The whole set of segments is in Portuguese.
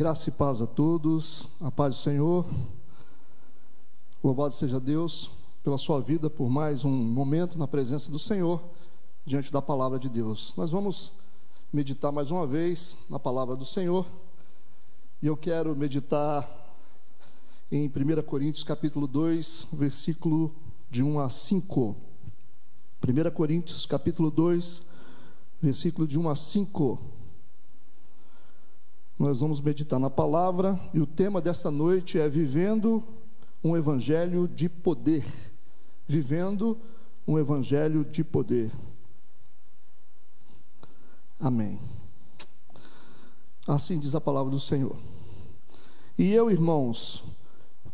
Graça e paz a todos, a paz do Senhor. Louvado seja Deus pela sua vida, por mais um momento na presença do Senhor, diante da palavra de Deus. Nós vamos meditar mais uma vez na palavra do Senhor, e eu quero meditar em 1 Coríntios capítulo 2, versículo de 1 a 5. 1 Coríntios capítulo 2, versículo de 1 a 5. Nós vamos meditar na palavra e o tema desta noite é Vivendo um Evangelho de Poder. Vivendo um Evangelho de Poder. Amém. Assim diz a palavra do Senhor. E eu, irmãos,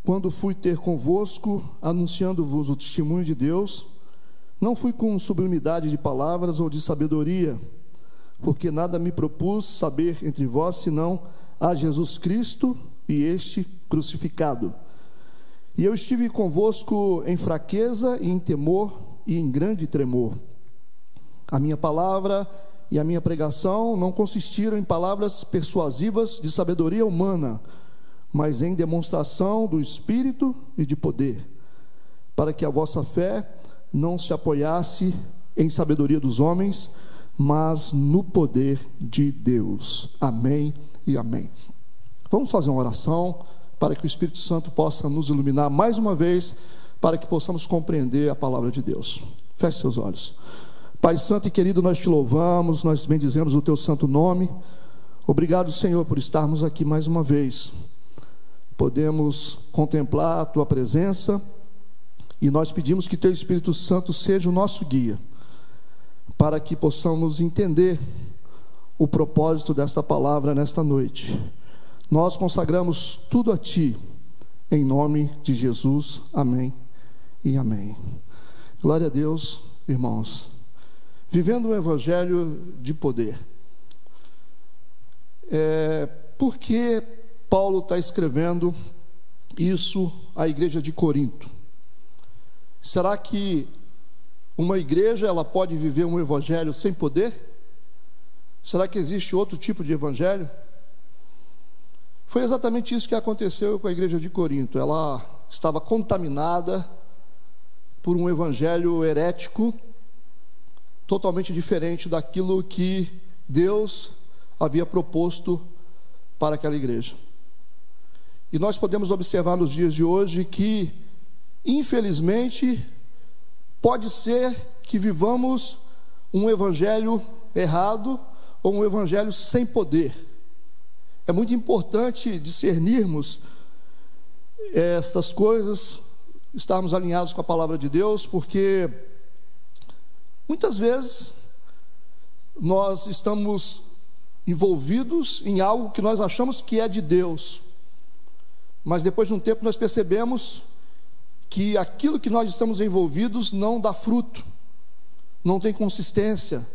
quando fui ter convosco, anunciando-vos o testemunho de Deus, não fui com sublimidade de palavras ou de sabedoria, porque nada me propus saber entre vós senão a Jesus Cristo e este crucificado. E eu estive convosco em fraqueza e em temor e em grande tremor. A minha palavra e a minha pregação não consistiram em palavras persuasivas de sabedoria humana, mas em demonstração do Espírito e de poder, para que a vossa fé não se apoiasse em sabedoria dos homens, mas no poder de Deus. Amém e amém. Vamos fazer uma oração para que o Espírito Santo possa nos iluminar mais uma vez, para que possamos compreender a palavra de Deus. Feche seus olhos. Pai Santo e querido, nós te louvamos, nós bendizemos o teu santo nome. Obrigado, Senhor, por estarmos aqui mais uma vez. Podemos contemplar a tua presença e nós pedimos que teu Espírito Santo seja o nosso guia para que possamos entender o propósito desta palavra nesta noite. Nós consagramos tudo a Ti, em nome de Jesus. Amém e amém. Glória a Deus, irmãos. Vivendo um evangelho de poder. É, por que Paulo está escrevendo isso à igreja de Corinto? Será que uma igreja ela pode viver um evangelho sem poder? Será que existe outro tipo de evangelho? Foi exatamente isso que aconteceu com a igreja de Corinto. Ela estava contaminada por um evangelho herético, totalmente diferente daquilo que Deus havia proposto para aquela igreja. E nós podemos observar nos dias de hoje que, infelizmente, Pode ser que vivamos um evangelho errado ou um evangelho sem poder. É muito importante discernirmos estas coisas, estarmos alinhados com a palavra de Deus, porque muitas vezes nós estamos envolvidos em algo que nós achamos que é de Deus, mas depois de um tempo nós percebemos que aquilo que nós estamos envolvidos não dá fruto, não tem consistência,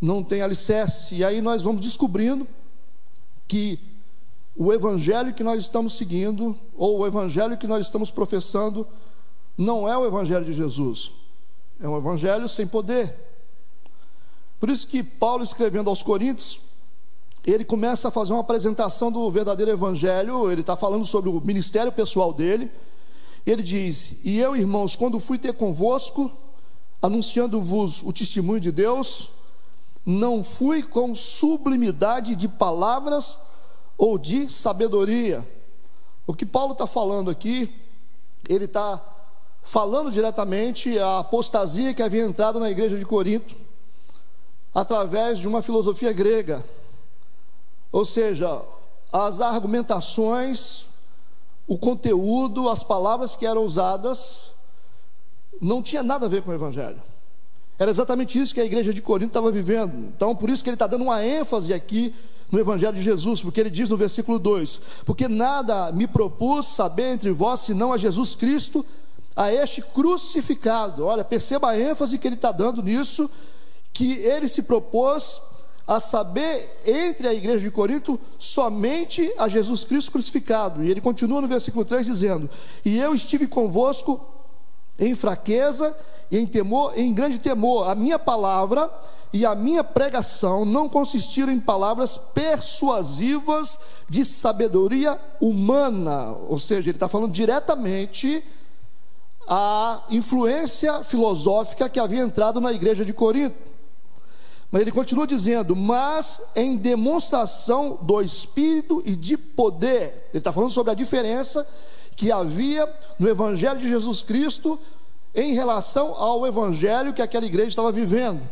não tem alicerce, e aí nós vamos descobrindo que o evangelho que nós estamos seguindo, ou o evangelho que nós estamos professando, não é o evangelho de Jesus, é um evangelho sem poder. Por isso que Paulo, escrevendo aos Coríntios, ele começa a fazer uma apresentação do verdadeiro evangelho, ele está falando sobre o ministério pessoal dele, ele diz: E eu, irmãos, quando fui ter convosco, anunciando-vos o testemunho de Deus, não fui com sublimidade de palavras ou de sabedoria. O que Paulo está falando aqui, ele está falando diretamente a apostasia que havia entrado na igreja de Corinto, através de uma filosofia grega. Ou seja, as argumentações o conteúdo, as palavras que eram usadas, não tinha nada a ver com o Evangelho. Era exatamente isso que a igreja de Corinto estava vivendo. Então, por isso que ele está dando uma ênfase aqui no Evangelho de Jesus, porque ele diz no versículo 2: Porque nada me propus saber entre vós senão a Jesus Cristo, a este crucificado. Olha, perceba a ênfase que ele está dando nisso, que ele se propôs a saber, entre a igreja de Corinto, somente a Jesus Cristo crucificado. E ele continua no versículo 3 dizendo: E eu estive convosco em fraqueza e em temor, em grande temor. A minha palavra e a minha pregação não consistiram em palavras persuasivas de sabedoria humana, ou seja, ele está falando diretamente a influência filosófica que havia entrado na igreja de Corinto. Mas ele continua dizendo, mas em demonstração do Espírito e de poder. Ele está falando sobre a diferença que havia no Evangelho de Jesus Cristo em relação ao Evangelho que aquela igreja estava vivendo.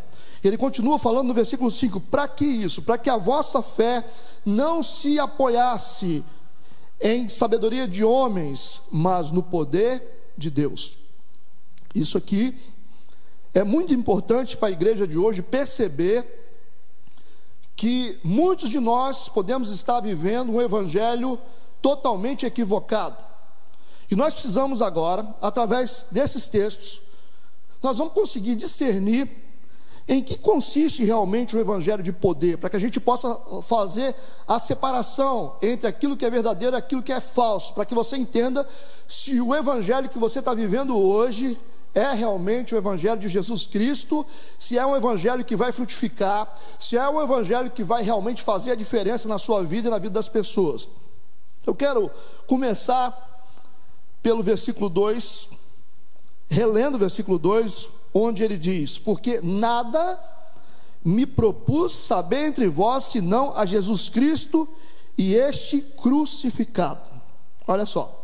Ele continua falando no versículo 5: para que isso? Para que a vossa fé não se apoiasse em sabedoria de homens, mas no poder de Deus. Isso aqui é muito importante para a igreja de hoje perceber que muitos de nós podemos estar vivendo um evangelho totalmente equivocado. E nós precisamos agora, através desses textos, nós vamos conseguir discernir em que consiste realmente o evangelho de poder, para que a gente possa fazer a separação entre aquilo que é verdadeiro e aquilo que é falso, para que você entenda se o evangelho que você está vivendo hoje é realmente o evangelho de Jesus Cristo, se é um evangelho que vai frutificar, se é um evangelho que vai realmente fazer a diferença na sua vida e na vida das pessoas. Eu quero começar pelo versículo 2, relendo o versículo 2, onde ele diz: Porque nada me propus saber entre vós senão a Jesus Cristo e este crucificado. Olha só.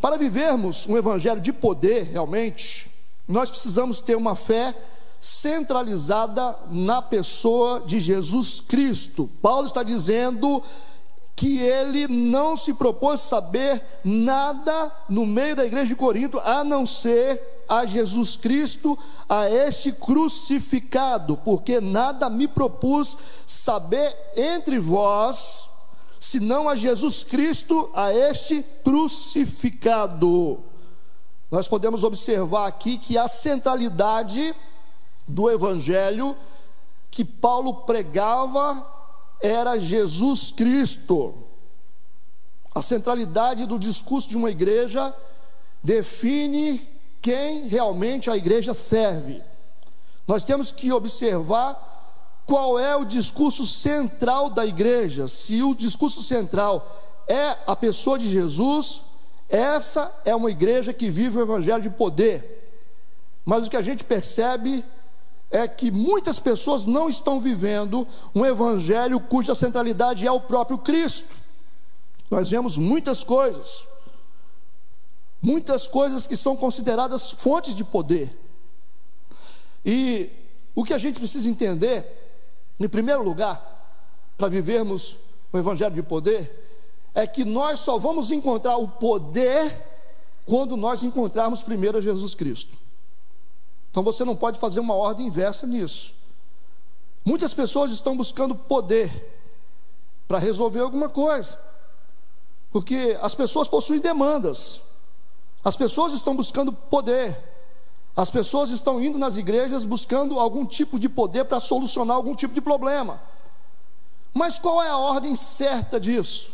Para vivermos um evangelho de poder, realmente, nós precisamos ter uma fé centralizada na pessoa de Jesus Cristo. Paulo está dizendo que ele não se propôs saber nada no meio da igreja de Corinto a não ser a Jesus Cristo, a este crucificado, porque nada me propus saber entre vós, senão a Jesus Cristo, a este crucificado. Nós podemos observar aqui que a centralidade do evangelho que Paulo pregava era Jesus Cristo. A centralidade do discurso de uma igreja define quem realmente a igreja serve. Nós temos que observar qual é o discurso central da igreja. Se o discurso central é a pessoa de Jesus, essa é uma igreja que vive o evangelho de poder. Mas o que a gente percebe é que muitas pessoas não estão vivendo um evangelho cuja centralidade é o próprio Cristo. Nós vemos muitas coisas, muitas coisas que são consideradas fontes de poder. E o que a gente precisa entender, em primeiro lugar, para vivermos o evangelho de poder, é que nós só vamos encontrar o poder quando nós encontrarmos primeiro Jesus Cristo. Então você não pode fazer uma ordem inversa nisso. Muitas pessoas estão buscando poder para resolver alguma coisa, porque as pessoas possuem demandas, as pessoas estão buscando poder, as pessoas estão indo nas igrejas buscando algum tipo de poder para solucionar algum tipo de problema. Mas qual é a ordem certa disso?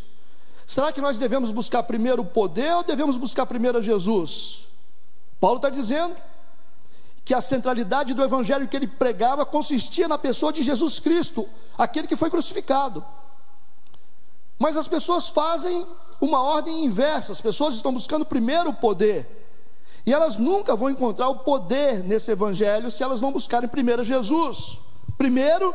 Será que nós devemos buscar primeiro o poder ou devemos buscar primeiro a Jesus? Paulo está dizendo que a centralidade do evangelho que ele pregava consistia na pessoa de Jesus Cristo, aquele que foi crucificado. Mas as pessoas fazem uma ordem inversa, as pessoas estão buscando primeiro o poder. E elas nunca vão encontrar o poder nesse evangelho se elas não buscarem primeiro Jesus. Primeiro,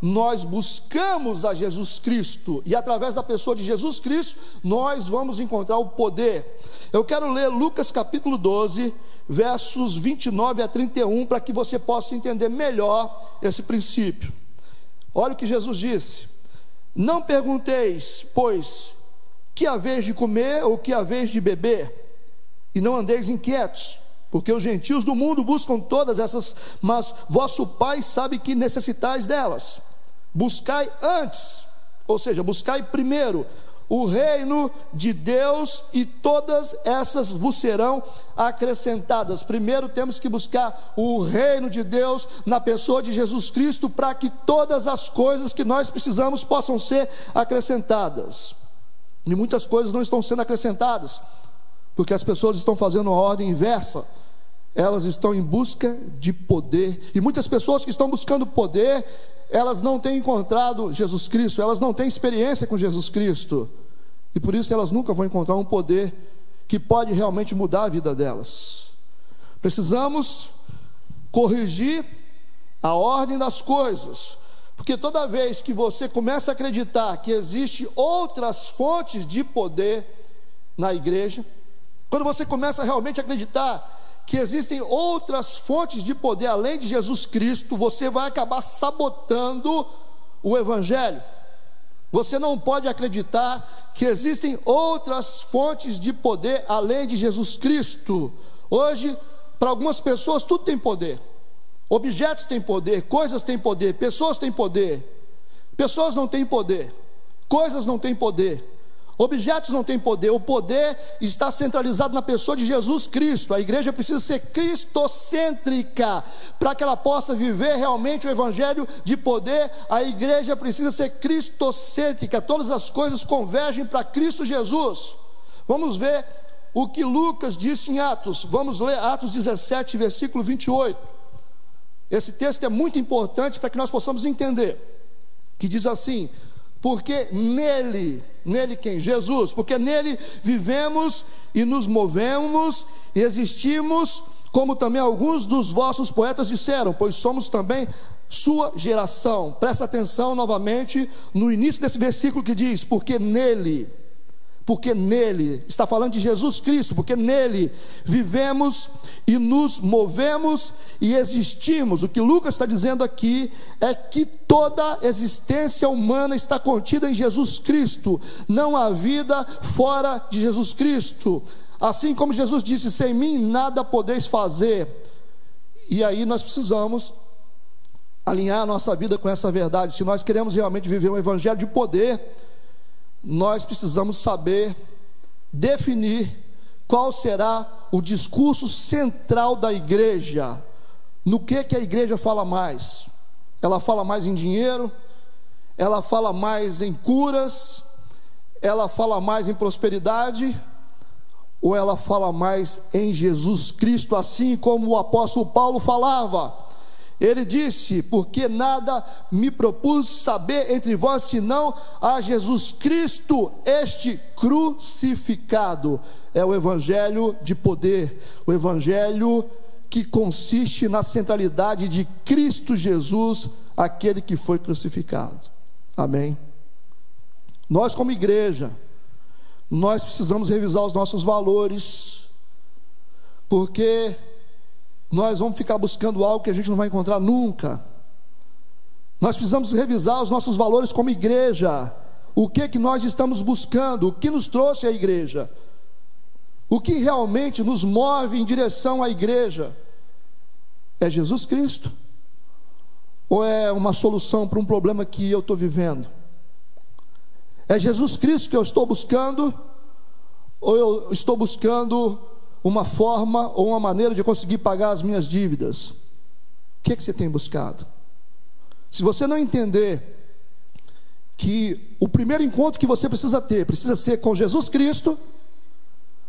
nós buscamos a Jesus Cristo, e através da pessoa de Jesus Cristo, nós vamos encontrar o poder. Eu quero ler Lucas capítulo 12, versos 29 a 31, para que você possa entender melhor esse princípio. Olha o que Jesus disse: Não pergunteis, pois, que a vez de comer ou que a vez de beber, e não andeis inquietos, porque os gentios do mundo buscam todas essas, mas vosso Pai sabe que necessitais delas. Buscai antes, ou seja, buscai primeiro o reino de Deus e todas essas vos serão acrescentadas. Primeiro temos que buscar o reino de Deus na pessoa de Jesus Cristo para que todas as coisas que nós precisamos possam ser acrescentadas. E muitas coisas não estão sendo acrescentadas, porque as pessoas estão fazendo a ordem inversa. elas estão em busca de poder, e muitas pessoas que estão buscando poder, elas não têm encontrado Jesus Cristo, elas não têm experiência com Jesus Cristo, e por isso elas nunca vão encontrar um poder que pode realmente mudar a vida delas. Precisamos corrigir a ordem das coisas, porque toda vez que você começa a acreditar que existe outras fontes de poder na igreja, quando você começa realmente a acreditar que existem outras fontes de poder além de Jesus Cristo, você vai acabar sabotando o evangelho. Você não pode acreditar que existem outras fontes de poder além de Jesus Cristo. Hoje, para algumas pessoas, tudo tem poder. Objetos têm poder, coisas têm poder, pessoas têm poder. Pessoas não têm poder, coisas não têm poder. Objetos não têm poder, o poder está centralizado na pessoa de Jesus Cristo. A igreja precisa ser cristocêntrica para que ela possa viver realmente o evangelho de poder. A igreja precisa ser cristocêntrica. Todas as coisas convergem para Cristo Jesus. Vamos ver o que Lucas disse em Atos. Vamos ler Atos 17, versículo 28. Esse texto é muito importante para que nós possamos entender. Que diz assim: porque nele, nele quem? Jesus, porque nele vivemos e nos movemos e existimos, como também alguns dos vossos poetas disseram, pois somos também sua geração. Presta atenção novamente no início desse versículo que diz: porque nele porque nele, está falando de Jesus Cristo, porque nele vivemos e nos movemos e existimos. O que Lucas está dizendo aqui é que toda existência humana está contida em Jesus Cristo, não há vida fora de Jesus Cristo. Assim como Jesus disse: sem mim nada podeis fazer. E aí nós precisamos alinhar a nossa vida com essa verdade. Se nós queremos realmente viver um evangelho de poder, nós precisamos saber definir qual será o discurso central da igreja. No que que a igreja fala mais? Ela fala mais em dinheiro? Ela fala mais em curas? Ela fala mais em prosperidade? Ou ela fala mais em Jesus Cristo, assim como o apóstolo Paulo falava? Ele disse: Porque nada me propus saber entre vós senão a Jesus Cristo, este crucificado. É o evangelho de poder, o evangelho que consiste na centralidade de Cristo Jesus, aquele que foi crucificado. Amém. Nós, como igreja, nós precisamos revisar os nossos valores, porque nós vamos ficar buscando algo que a gente não vai encontrar nunca. Nós precisamos revisar os nossos valores como igreja. O que que nós estamos buscando? O que nos trouxe à igreja? O que realmente nos move em direção à igreja? É Jesus Cristo? Ou é uma solução para um problema que eu estou vivendo? É Jesus Cristo que eu estou buscando? Ou eu estou buscando uma forma ou uma maneira de conseguir pagar as minhas dívidas. O que, é que você tem buscado? Se você não entender que o primeiro encontro que você precisa ter precisa ser com Jesus Cristo,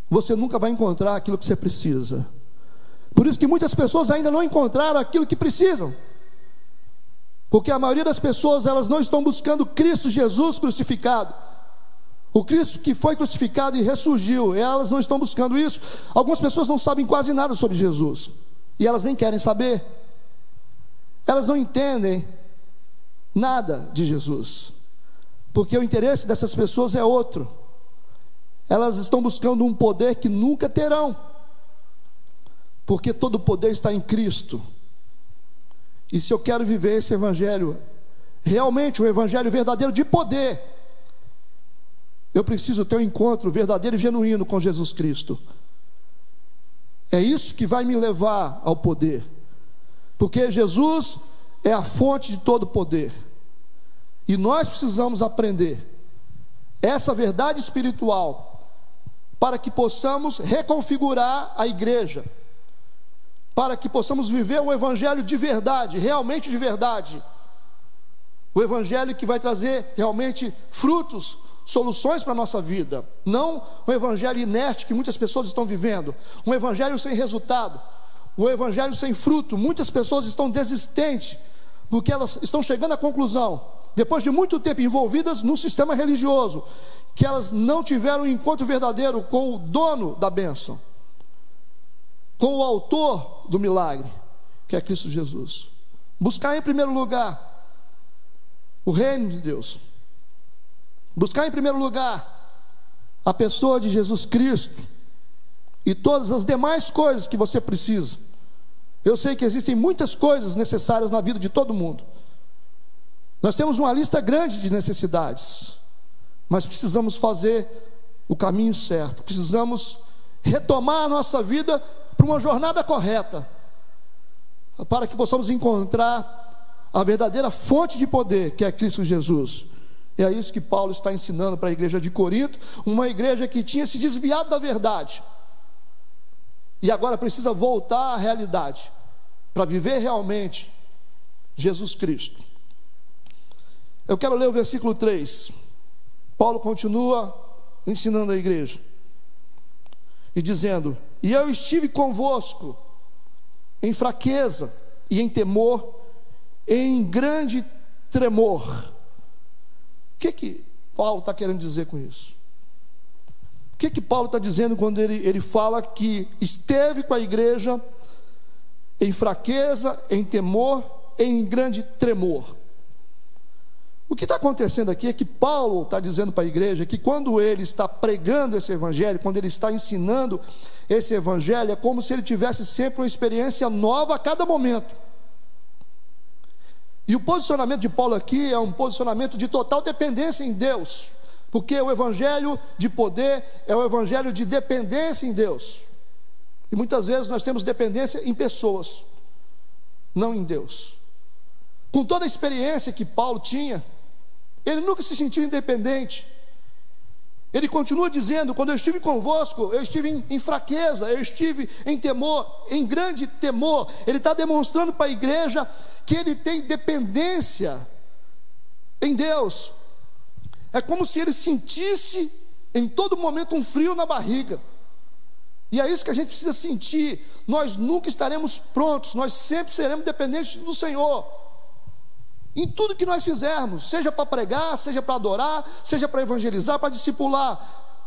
você nunca vai encontrar aquilo que você precisa. Por isso que muitas pessoas ainda não encontraram aquilo que precisam. Porque a maioria das pessoas elas não estão buscando Cristo Jesus crucificado. O Cristo que foi crucificado e ressurgiu, elas não estão buscando isso. Algumas pessoas não sabem quase nada sobre Jesus, e elas nem querem saber. Elas não entendem nada de Jesus, porque o interesse dessas pessoas é outro. Elas estão buscando um poder que nunca terão, porque todo poder está em Cristo. E se eu quero viver esse evangelho, realmente o um evangelho verdadeiro de poder, eu preciso ter um encontro verdadeiro e genuíno com Jesus Cristo. É isso que vai me levar ao poder. Porque Jesus é a fonte de todo poder. E nós precisamos aprender essa verdade espiritual para que possamos reconfigurar a igreja, para que possamos viver um evangelho de verdade, realmente de verdade. O evangelho que vai trazer realmente frutos soluções para a nossa vida, não um evangelho inerte que muitas pessoas estão vivendo, um evangelho sem resultado, o evangelho sem fruto. Muitas pessoas estão desistentes, porque elas estão chegando à conclusão, depois de muito tempo envolvidas no sistema religioso, que elas não tiveram um encontro verdadeiro com o dono da bênção, com o autor do milagre, que é Cristo Jesus. Buscar em primeiro lugar o reino de Deus. Buscar em primeiro lugar a pessoa de Jesus Cristo e todas as demais coisas que você precisa. Eu sei que existem muitas coisas necessárias na vida de todo mundo. Nós temos uma lista grande de necessidades, mas precisamos fazer o caminho certo, precisamos retomar a nossa vida para uma jornada correta, para que possamos encontrar a verdadeira fonte de poder, que é Cristo Jesus. E é isso que Paulo está ensinando para a igreja de Corinto, uma igreja que tinha se desviado da verdade e agora precisa voltar à realidade para viver realmente Jesus Cristo. Eu quero ler o versículo 3. Paulo continua ensinando a igreja e dizendo: E eu estive convosco em fraqueza e em temor, em grande tremor. O que que Paulo está querendo dizer com isso? O que que Paulo está dizendo quando ele, ele fala que esteve com a igreja em fraqueza, em temor, em grande tremor? O que está acontecendo aqui é que Paulo está dizendo para a igreja que quando ele está pregando esse evangelho, quando ele está ensinando esse evangelho, é como se ele tivesse sempre uma experiência nova a cada momento. E o posicionamento de Paulo aqui é um posicionamento de total dependência em Deus, porque o evangelho de poder é o evangelho de dependência em Deus. E muitas vezes nós temos dependência em pessoas, não em Deus. Com toda a experiência que Paulo tinha, ele nunca se sentiu independente. Ele continua dizendo: quando eu estive convosco, eu estive em, em fraqueza, eu estive em temor, em grande temor. Ele está demonstrando para a igreja que ele tem dependência em Deus. É como se ele sentisse em todo momento um frio na barriga. E é isso que a gente precisa sentir. Nós nunca estaremos prontos, nós sempre seremos dependentes do Senhor. Em tudo que nós fizermos, seja para pregar, seja para adorar, seja para evangelizar, para discipular,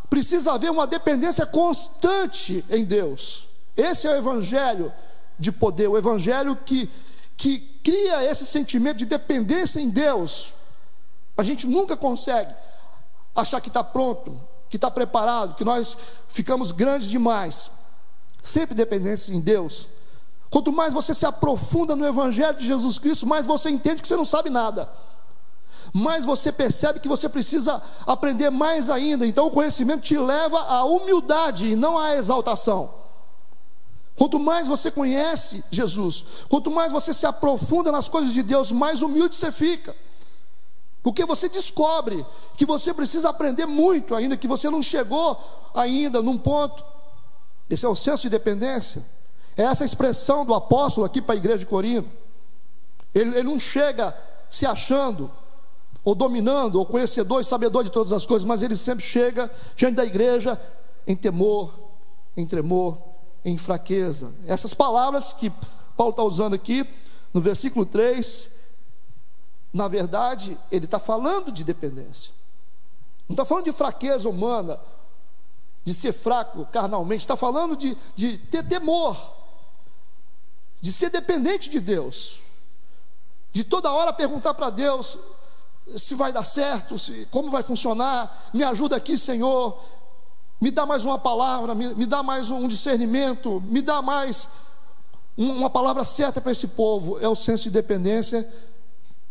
precisa haver uma dependência constante em Deus. Esse é o evangelho de poder, o evangelho que, que cria esse sentimento de dependência em Deus. A gente nunca consegue achar que está pronto, que está preparado, que nós ficamos grandes demais. Sempre dependência em Deus. Quanto mais você se aprofunda no Evangelho de Jesus Cristo, mais você entende que você não sabe nada. Mais você percebe que você precisa aprender mais ainda. Então o conhecimento te leva à humildade e não à exaltação. Quanto mais você conhece Jesus, quanto mais você se aprofunda nas coisas de Deus, mais humilde você fica. Porque você descobre que você precisa aprender muito ainda, que você não chegou ainda num ponto. Esse é o senso de dependência. É essa expressão do apóstolo aqui para a igreja de Corinto. Ele, ele não chega se achando, ou dominando, ou conhecedor e sabedor de todas as coisas, mas ele sempre chega diante da igreja em temor, em tremor, em fraqueza. Essas palavras que Paulo está usando aqui, no versículo 3, na verdade, ele está falando de dependência. Não está falando de fraqueza humana, de ser fraco carnalmente, está falando de, de ter temor de ser dependente de Deus, de toda hora perguntar para Deus se vai dar certo, se, como vai funcionar, me ajuda aqui, Senhor, me dá mais uma palavra, me, me dá mais um discernimento, me dá mais uma palavra certa para esse povo. É o senso de dependência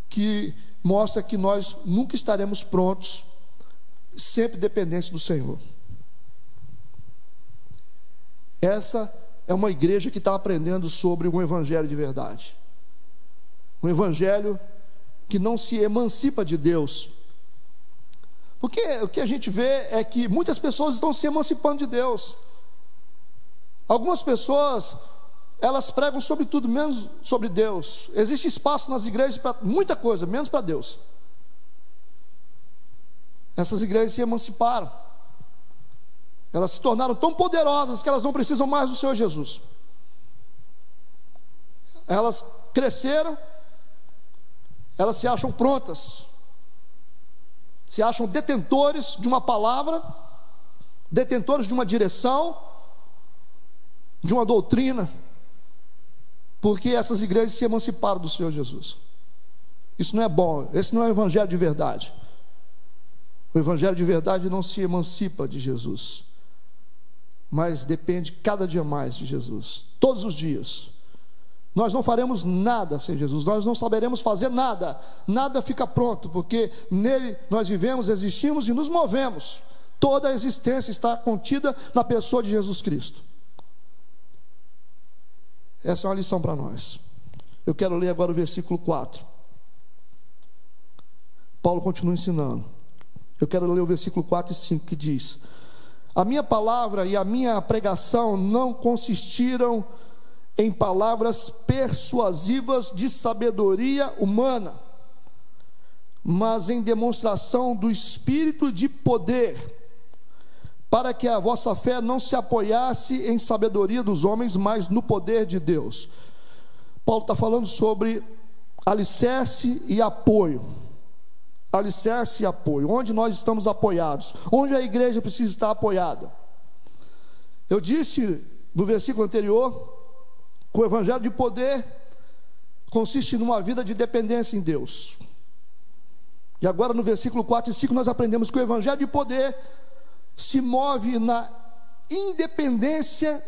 que mostra que nós nunca estaremos prontos, sempre dependentes do Senhor. Essa é uma igreja que está aprendendo sobre um evangelho de verdade. Um evangelho que não se emancipa de Deus. Porque o que a gente vê é que muitas pessoas estão se emancipando de Deus. Algumas pessoas, elas pregam sobre tudo, menos sobre Deus. Existe espaço nas igrejas para muita coisa, menos para Deus. Essas igrejas se emanciparam. Elas se tornaram tão poderosas que elas não precisam mais do Senhor Jesus. elas cresceram, elas se acham prontas, se acham detentores de uma palavra, detentores de uma direção, de uma doutrina, porque essas igrejas se emanciparam do Senhor Jesus. Isso não é bom, esse não é o evangelho de verdade. O evangelho de verdade não se emancipa de Jesus, mas depende cada dia mais de Jesus, todos os dias. Nós não faremos nada sem Jesus, nós não saberemos fazer nada, nada fica pronto, porque nele nós vivemos, existimos e nos movemos. Toda a existência está contida na pessoa de Jesus Cristo. Essa é uma lição para nós. Eu quero ler agora o versículo 4. Paulo continua ensinando. Eu quero ler o versículo 4 e 5 que diz: A minha palavra e a minha pregação não consistiram em palavras persuasivas de sabedoria humana, mas em demonstração do espírito de poder, para que a vossa fé não se apoiasse em sabedoria dos homens, mas no poder de Deus. Paulo está falando sobre alicerce e apoio. Alicerce e apoio. Onde nós estamos apoiados? Onde a igreja precisa estar apoiada? Eu disse no versículo anterior que o evangelho de poder consiste numa vida de dependência em Deus. E agora no versículo 4 e 5 nós aprendemos que o evangelho de poder se move na independência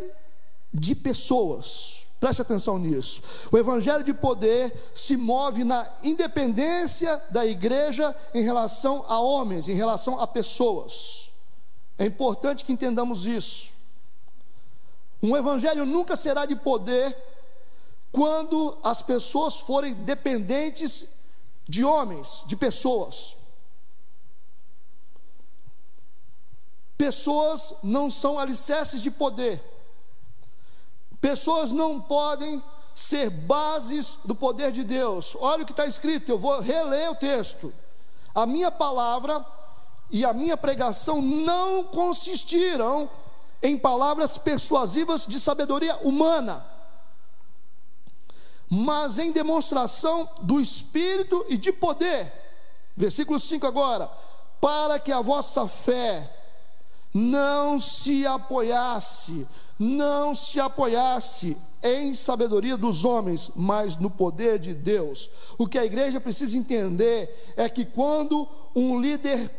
de pessoas. Preste atenção nisso. O evangelho de poder se move na independência da igreja em relação a homens, em relação a pessoas. É importante que entendamos isso. Um evangelho nunca será de poder quando as pessoas forem dependentes de homens, de pessoas. Pessoas não são alicerces de poder. Pessoas não podem ser bases do poder de Deus. Olha o que está escrito, eu vou reler o texto. A minha palavra e a minha pregação não consistiram em palavras persuasivas de sabedoria humana, mas em demonstração do Espírito e de poder. Versículo 5 agora: para que a vossa fé não se apoiasse, não se apoiasse em sabedoria dos homens, mas no poder de Deus. O que a igreja precisa entender é que quando um líder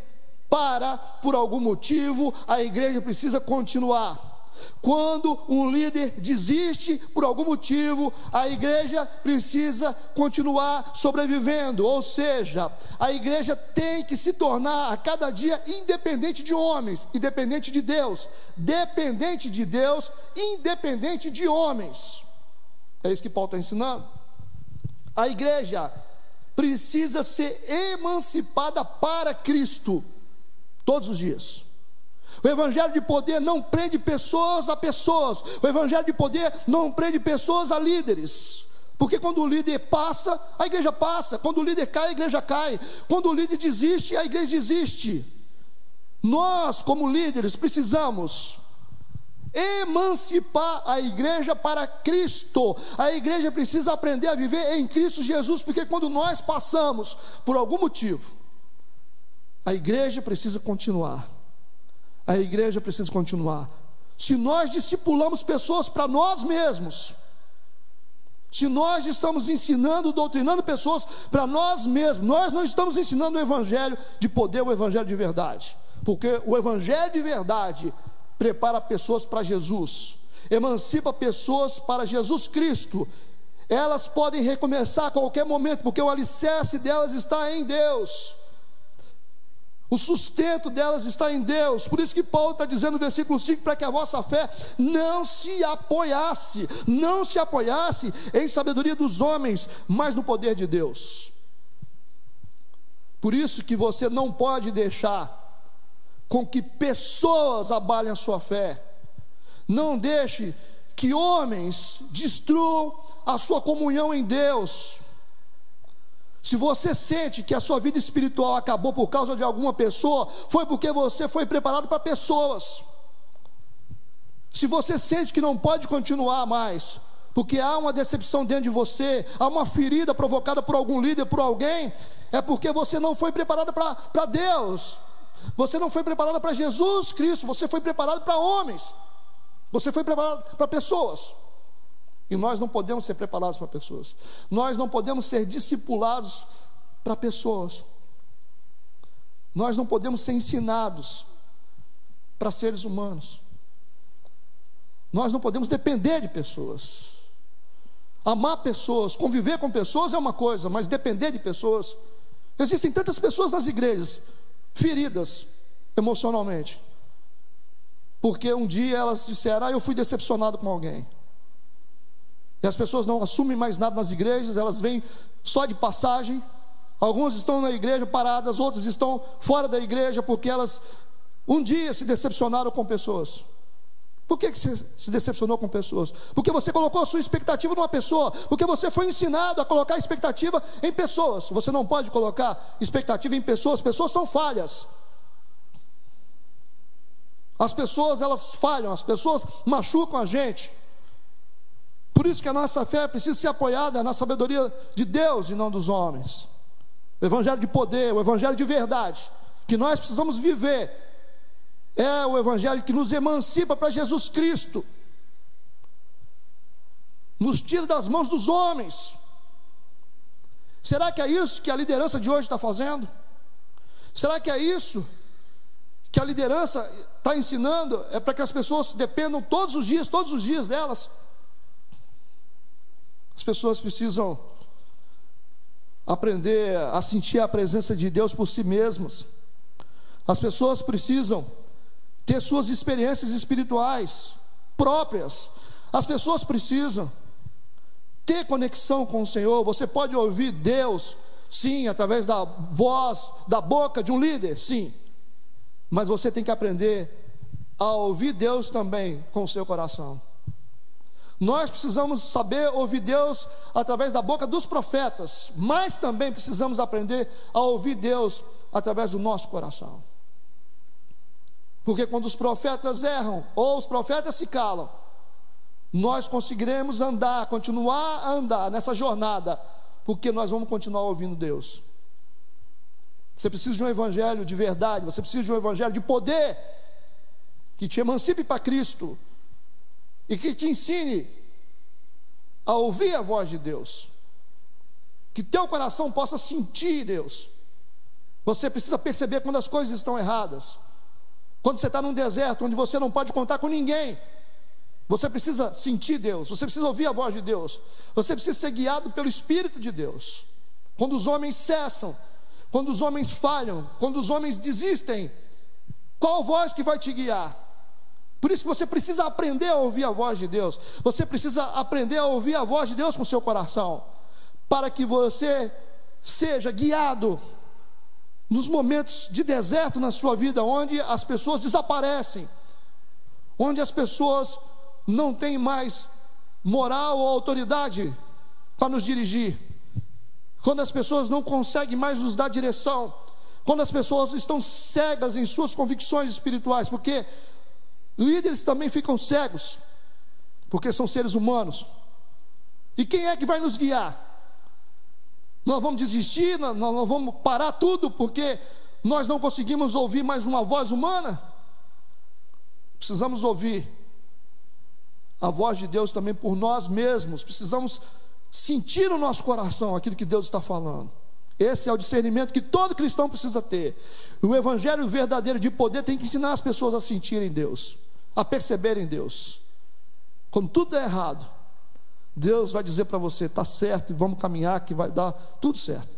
para por algum motivo, a igreja precisa continuar. Quando um líder desiste por algum motivo, a igreja precisa continuar sobrevivendo, ou seja, a igreja tem que se tornar a cada dia independente de homens, independente de Deus, dependente de Deus, independente de homens. É isso que Paulo está ensinando. A igreja precisa ser emancipada para Cristo todos os dias. O evangelho de poder não prende pessoas a pessoas. O evangelho de poder não prende pessoas a líderes. Porque quando o líder passa, a igreja passa. Quando o líder cai, a igreja cai. Quando o líder desiste, a igreja desiste. Nós, como líderes, precisamos emancipar a igreja para Cristo. A igreja precisa aprender a viver em Cristo Jesus, porque quando nós passamos por algum motivo, a igreja precisa continuar. A igreja precisa continuar. Se nós discipulamos pessoas para nós mesmos, se nós estamos ensinando, doutrinando pessoas para nós mesmos, nós não estamos ensinando o evangelho de poder, o evangelho de verdade. Porque o evangelho de verdade prepara pessoas para Jesus, emancipa pessoas para Jesus Cristo. Elas podem recomeçar a qualquer momento, porque o alicerce delas está em Deus. O sustento delas está em Deus. Por isso que Paulo está dizendo no versículo 5: para que a vossa fé não se apoiasse, não se apoiasse em sabedoria dos homens, mas no poder de Deus. Por isso que você não pode deixar com que pessoas abalem a sua fé. Não deixe que homens destruam a sua comunhão em Deus. Se você sente que a sua vida espiritual acabou por causa de alguma pessoa, foi porque você foi preparado para pessoas. Se você sente que não pode continuar mais, porque há uma decepção dentro de você, há uma ferida provocada por algum líder, por alguém, é porque você não foi preparado para Deus, você não foi preparado para Jesus Cristo, você foi preparado para homens, você foi preparado para pessoas. E nós não podemos ser preparados para pessoas, nós não podemos ser discipulados para pessoas, nós não podemos ser ensinados para seres humanos, nós não podemos depender de pessoas. Amar pessoas, conviver com pessoas é uma coisa, mas depender de pessoas. Existem tantas pessoas nas igrejas feridas emocionalmente, porque um dia elas disseram: Ah, eu fui decepcionado com alguém. E as pessoas não assumem mais nada nas igrejas, elas vêm só de passagem. Algumas estão na igreja paradas, outras estão fora da igreja porque elas um dia se decepcionaram com pessoas. Por que você se decepcionou com pessoas? Porque você colocou a sua expectativa numa pessoa, porque você foi ensinado a colocar expectativa em pessoas. Você não pode colocar expectativa em pessoas, pessoas são falhas. As pessoas elas falham, as pessoas machucam a gente. Por isso que a nossa fé precisa ser apoiada na sabedoria de Deus e não dos homens. O evangelho de poder, o evangelho de verdade, que nós precisamos viver é o Evangelho que nos emancipa para Jesus Cristo, nos tira das mãos dos homens. Será que é isso que a liderança de hoje está fazendo? Será que é isso que a liderança está ensinando? É para que as pessoas dependam todos os dias, todos os dias delas? As pessoas precisam aprender a sentir a presença de Deus por si mesmas. As pessoas precisam ter suas experiências espirituais próprias. As pessoas precisam ter conexão com o Senhor. Você pode ouvir Deus, sim, através da voz, da boca de um líder, sim. Mas você tem que aprender a ouvir Deus também com o seu coração. Nós precisamos saber ouvir Deus através da boca dos profetas, mas também precisamos aprender a ouvir Deus através do nosso coração. Porque quando os profetas erram, ou os profetas se calam, nós conseguiremos andar, continuar a andar nessa jornada, porque nós vamos continuar ouvindo Deus. Você precisa de um evangelho de verdade, você precisa de um evangelho de poder, que te emancipe para Cristo e que te ensine a ouvir a voz de Deus, que teu coração possa sentir Deus. Você precisa perceber quando as coisas estão erradas. Quando você está num deserto onde você não pode contar com ninguém, você precisa sentir Deus, você precisa ouvir a voz de Deus, você precisa ser guiado pelo Espírito de Deus. Quando os homens cessam, quando os homens falham, quando os homens desistem, qual voz que vai te guiar? Por isso que você precisa aprender a ouvir a voz de Deus. Você precisa aprender a ouvir a voz de Deus com seu coração, para que você seja guiado nos momentos de deserto na sua vida, onde as pessoas desaparecem, onde as pessoas não têm mais moral ou autoridade para nos dirigir, quando as pessoas não conseguem mais nos dar direção, quando as pessoas estão cegas em suas convicções espirituais, porque líderes também ficam cegos, porque são seres humanos. E quem é que vai nos guiar? Nós vamos desistir, nós, vamos parar tudo porque nós não conseguimos ouvir mais uma voz humana? Precisamos ouvir a voz de Deus também por nós mesmos, precisamos sentir no nosso coração aquilo que Deus está falando. Esse é o discernimento que todo cristão precisa ter. O evangelho verdadeiro de poder tem que ensinar as pessoas a sentirem Deus, a perceberem Deus. Quando tudo é errado, Deus vai dizer para você: está certo, vamos caminhar, que vai dar tudo certo.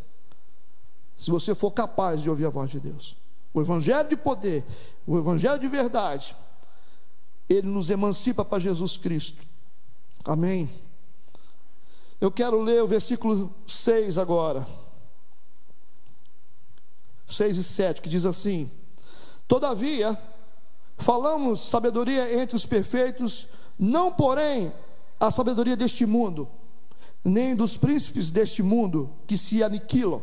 Se você for capaz de ouvir a voz de Deus. O Evangelho de poder, o Evangelho de verdade, ele nos emancipa para Jesus Cristo. Amém. Eu quero ler o versículo 6 agora. 6 e 7, que diz assim: Todavia, falamos sabedoria entre os perfeitos, não porém a sabedoria deste mundo, nem dos príncipes deste mundo que se aniquilam.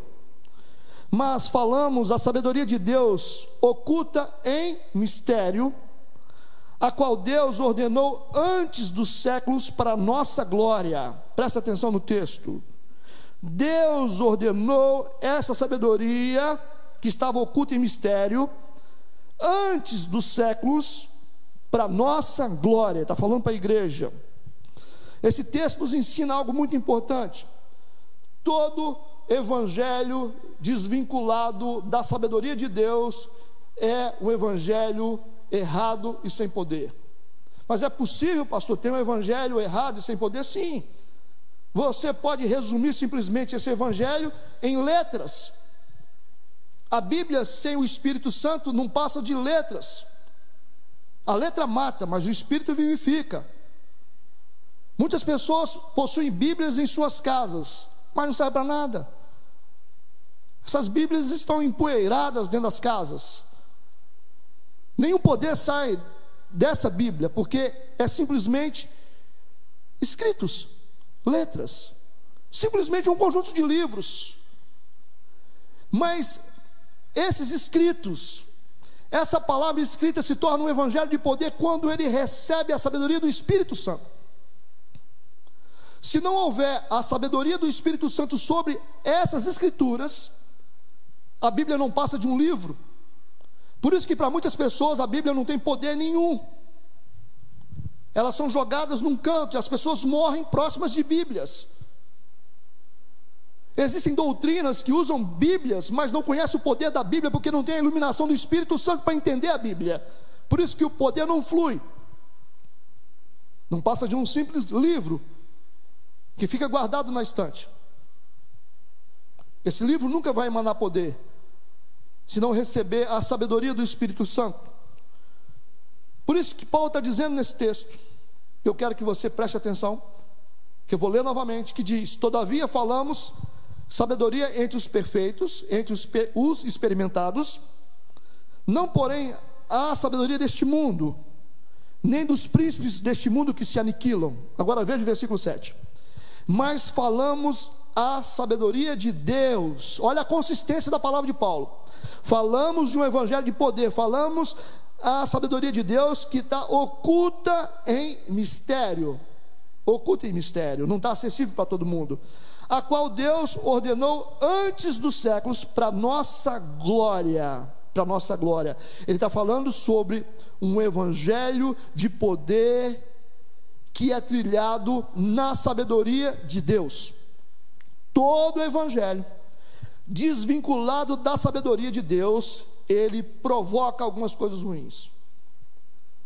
Mas falamos a sabedoria de Deus oculta em mistério, a qual Deus ordenou antes dos séculos para nossa glória. Presta atenção no texto. Deus ordenou essa sabedoria que estava oculta em mistério antes dos séculos para nossa glória. Está falando para a igreja. Esse texto nos ensina algo muito importante. Todo evangelho desvinculado da sabedoria de Deus é um evangelho errado e sem poder. Mas é possível, pastor, ter um evangelho errado e sem poder? Sim. Você pode resumir simplesmente esse evangelho em letras. A Bíblia sem o Espírito Santo não passa de letras. A letra mata, mas o Espírito vivifica. Muitas pessoas possuem Bíblias em suas casas, mas não serve para nada. Essas Bíblias estão empoeiradas dentro das casas. Nenhum poder sai dessa Bíblia, porque é simplesmente escritos, letras, simplesmente um conjunto de livros. Mas esses escritos, essa palavra escrita se torna um evangelho de poder quando ele recebe a sabedoria do Espírito Santo. Se não houver a sabedoria do Espírito Santo sobre essas escrituras, a Bíblia não passa de um livro, por isso que para muitas pessoas a Bíblia não tem poder nenhum. Elas são jogadas num canto e as pessoas morrem próximas de Bíblias. Existem doutrinas que usam Bíblias, mas não conhecem o poder da Bíblia porque não tem a iluminação do Espírito Santo para entender a Bíblia. Por isso que o poder não flui. Não passa de um simples livro que fica guardado na estante. Esse livro nunca vai emanar poder se não receber a sabedoria do Espírito Santo. Por isso que Paulo está dizendo nesse texto, eu quero que você preste atenção, que eu vou ler novamente, que diz: Todavia falamos sabedoria entre os perfeitos, entre os, os experimentados, não porém a sabedoria deste mundo, nem dos príncipes deste mundo que se aniquilam. Agora veja o versículo 7. Mas falamos a sabedoria de Deus. Olha a consistência da palavra de Paulo. Falamos de um evangelho de poder, falamos a sabedoria de Deus que está oculta em mistério. Oculta em mistério, não está acessível para todo mundo. A qual Deus ordenou antes dos séculos para nossa glória. Para nossa glória. Ele está falando sobre um evangelho de poder que é trilhado na sabedoria de Deus. Todo evangelho desvinculado da sabedoria de Deus, ele provoca algumas coisas ruins.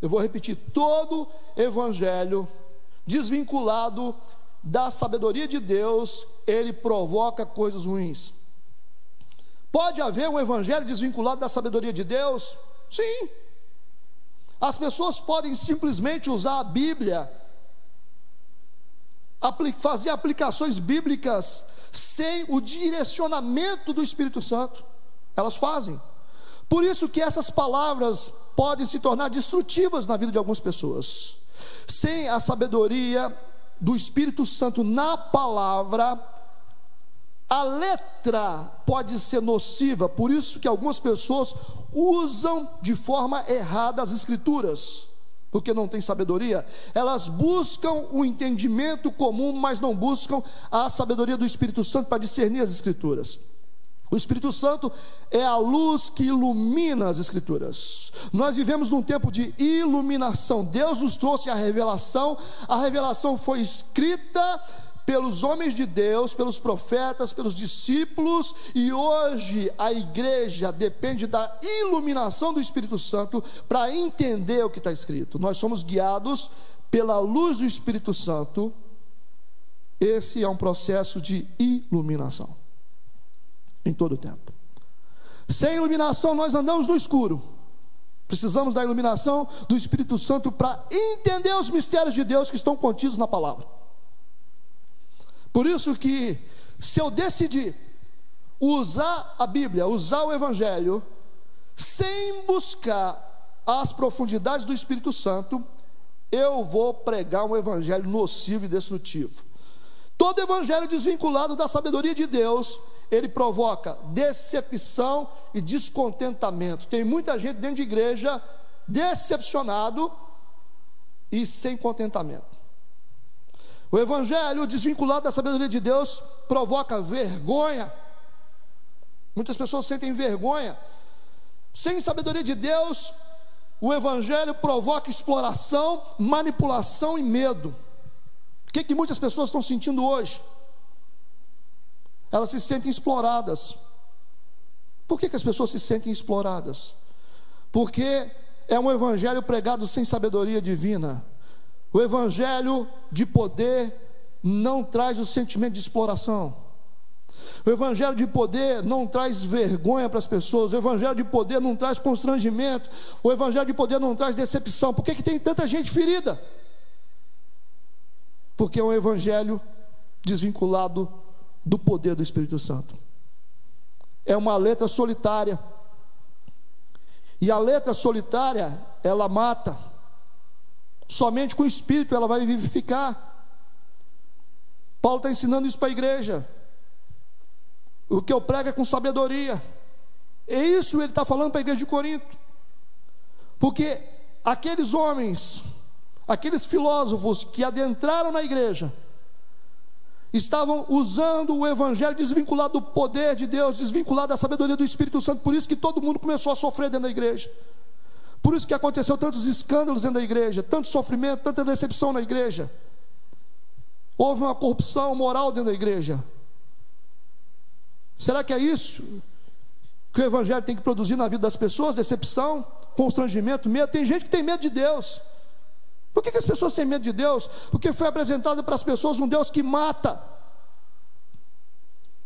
Eu vou repetir: todo evangelho desvinculado da sabedoria de Deus, ele provoca coisas ruins. Pode haver um evangelho desvinculado da sabedoria de Deus? Sim. As pessoas podem simplesmente usar a Bíblia, fazer aplicações bíblicas sem o direcionamento do Espírito Santo. Elas fazem. Por isso que essas palavras podem se tornar destrutivas na vida de algumas pessoas. Sem a sabedoria do Espírito Santo na palavra, a letra pode ser nociva, por isso que algumas pessoas usam de forma errada as escrituras porque não tem sabedoria, elas buscam o entendimento comum, mas não buscam a sabedoria do Espírito Santo para discernir as Escrituras. O Espírito Santo é a luz que ilumina as Escrituras. Nós vivemos num tempo de iluminação. Deus nos trouxe a revelação. A revelação foi escrita pelos homens de Deus, pelos profetas, pelos discípulos, e hoje a igreja depende da iluminação do Espírito Santo para entender o que está escrito. Nós somos guiados pela luz do Espírito Santo. Esse é um processo de iluminação em todo o tempo. Sem iluminação, nós andamos no escuro. Precisamos da iluminação do Espírito Santo para entender os mistérios de Deus que estão contidos na palavra. Por isso que se eu decidir usar a Bíblia, usar o Evangelho, sem buscar as profundidades do Espírito Santo, eu vou pregar um evangelho nocivo e destrutivo. Todo evangelho desvinculado da sabedoria de Deus, ele provoca decepção e descontentamento. Tem muita gente dentro de igreja decepcionado e sem contentamento. O evangelho desvinculado da sabedoria de Deus provoca vergonha. Muitas pessoas sentem vergonha. Sem sabedoria de Deus, o evangelho provoca exploração, manipulação e medo. O que, que muitas pessoas estão sentindo hoje? Elas se sentem exploradas. Por que, que as pessoas se sentem exploradas? Porque é um evangelho pregado sem sabedoria divina. O evangelho de poder não traz o sentimento de exploração. O evangelho de poder não traz vergonha para as pessoas. O evangelho de poder não traz constrangimento. O evangelho de poder não traz decepção. Por que, que tem tanta gente ferida? Porque é um evangelho desvinculado do poder do Espírito Santo. É uma letra solitária. E a letra solitária, ela mata. Somente com o Espírito ela vai vivificar. Paulo está ensinando isso para a igreja. O que eu prego é com sabedoria. É isso ele está falando para a igreja de Corinto. Porque aqueles homens, aqueles filósofos que adentraram na igreja, estavam usando o evangelho desvinculado do poder de Deus, desvinculado da sabedoria do Espírito Santo. Por isso que todo mundo começou a sofrer dentro da igreja. Por isso que aconteceu tantos escândalos dentro da igreja, tanto sofrimento, tanta decepção na igreja. Houve uma corrupção moral dentro da igreja. Será que é isso que o Evangelho tem que produzir na vida das pessoas? Decepção, constrangimento, medo. Tem gente que tem medo de Deus. Por que, que as pessoas têm medo de Deus? Porque foi apresentado para as pessoas um Deus que mata.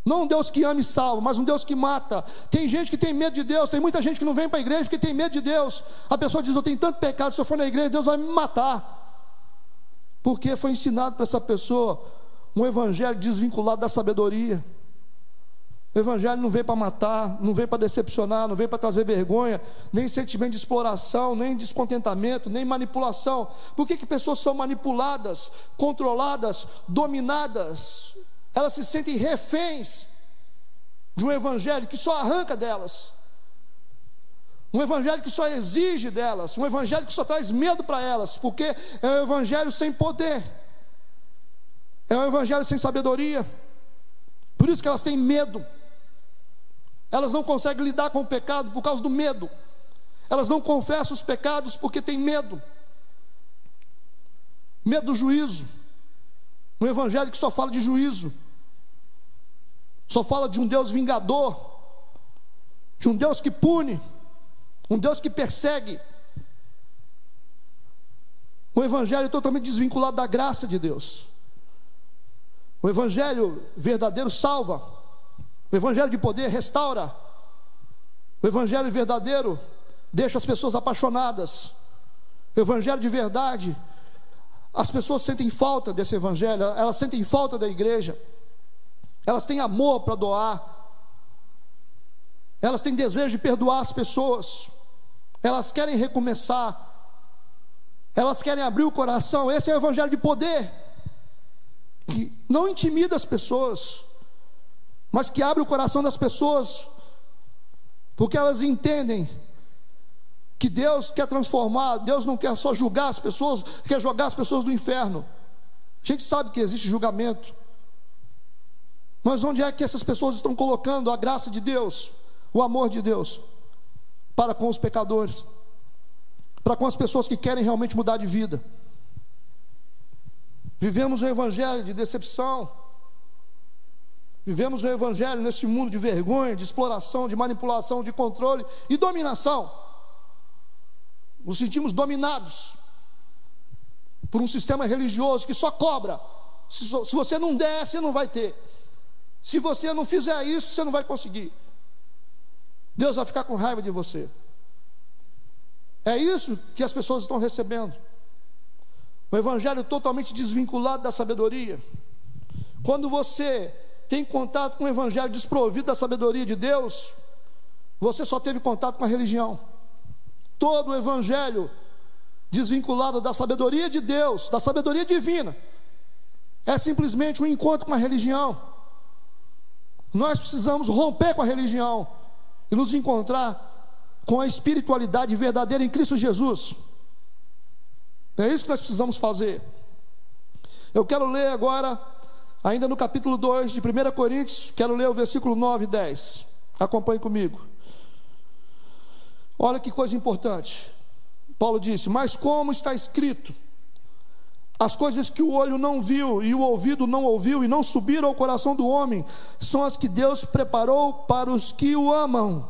Não um Deus que ama e salva, mas um Deus que mata. Tem gente que tem medo de Deus, tem muita gente que não vem para a igreja porque tem medo de Deus. A pessoa diz: Eu tenho tanto pecado, se eu for na igreja, Deus vai me matar. Porque foi ensinado para essa pessoa um evangelho desvinculado da sabedoria. O Evangelho não veio para matar, não veio para decepcionar, não veio para trazer vergonha, nem sentimento de exploração, nem descontentamento, nem manipulação. Por que, que pessoas são manipuladas, controladas, dominadas? Elas se sentem reféns de um Evangelho que só arranca delas, um Evangelho que só exige delas, um Evangelho que só traz medo para elas, porque é um Evangelho sem poder, é um Evangelho sem sabedoria. Por isso que elas têm medo. Elas não conseguem lidar com o pecado por causa do medo. Elas não confessam os pecados porque têm medo. Medo do juízo. Um evangelho que só fala de juízo. Só fala de um Deus vingador. De um Deus que pune. Um Deus que persegue. Um evangelho totalmente desvinculado da graça de Deus. O evangelho verdadeiro salva. O evangelho de poder restaura. O evangelho verdadeiro deixa as pessoas apaixonadas. O evangelho de verdade, as pessoas sentem falta desse evangelho, elas sentem falta da igreja. Elas têm amor para doar. Elas têm desejo de perdoar as pessoas. Elas querem recomeçar. Elas querem abrir o coração. Esse é o evangelho de poder. Que não intimida as pessoas mas que abre o coração das pessoas, porque elas entendem que Deus quer transformar, Deus não quer só julgar as pessoas, quer jogar as pessoas do inferno. A gente sabe que existe julgamento, mas onde é que essas pessoas estão colocando a graça de Deus, o amor de Deus, para com os pecadores, para com as pessoas que querem realmente mudar de vida? Vivemos um evangelho de decepção, Vivemos o Evangelho nesse mundo de vergonha, de exploração, de manipulação, de controle e dominação. Nos sentimos dominados por um sistema religioso que só cobra. Se, se você não der, você não vai ter. Se você não fizer isso, você não vai conseguir. Deus vai ficar com raiva de você. É isso que as pessoas estão recebendo. O evangelho totalmente desvinculado da sabedoria. Quando você tem contato com o evangelho desprovido da sabedoria de Deus, você só teve contato com a religião. Todo o evangelho desvinculado da sabedoria de Deus, da sabedoria divina, é simplesmente um encontro com a religião. Nós precisamos romper com a religião e nos encontrar com a espiritualidade verdadeira em Cristo Jesus. É isso que nós precisamos fazer. Eu quero ler agora, ainda no capítulo 2 de 1 Coríntios, quero ler o versículo 9 e 10. Acompanhe comigo. Olha que coisa importante. Paulo disse: Mas como está escrito, as coisas que o olho não viu e o ouvido não ouviu e não subiram ao coração do homem, são as que Deus preparou para os que o amam.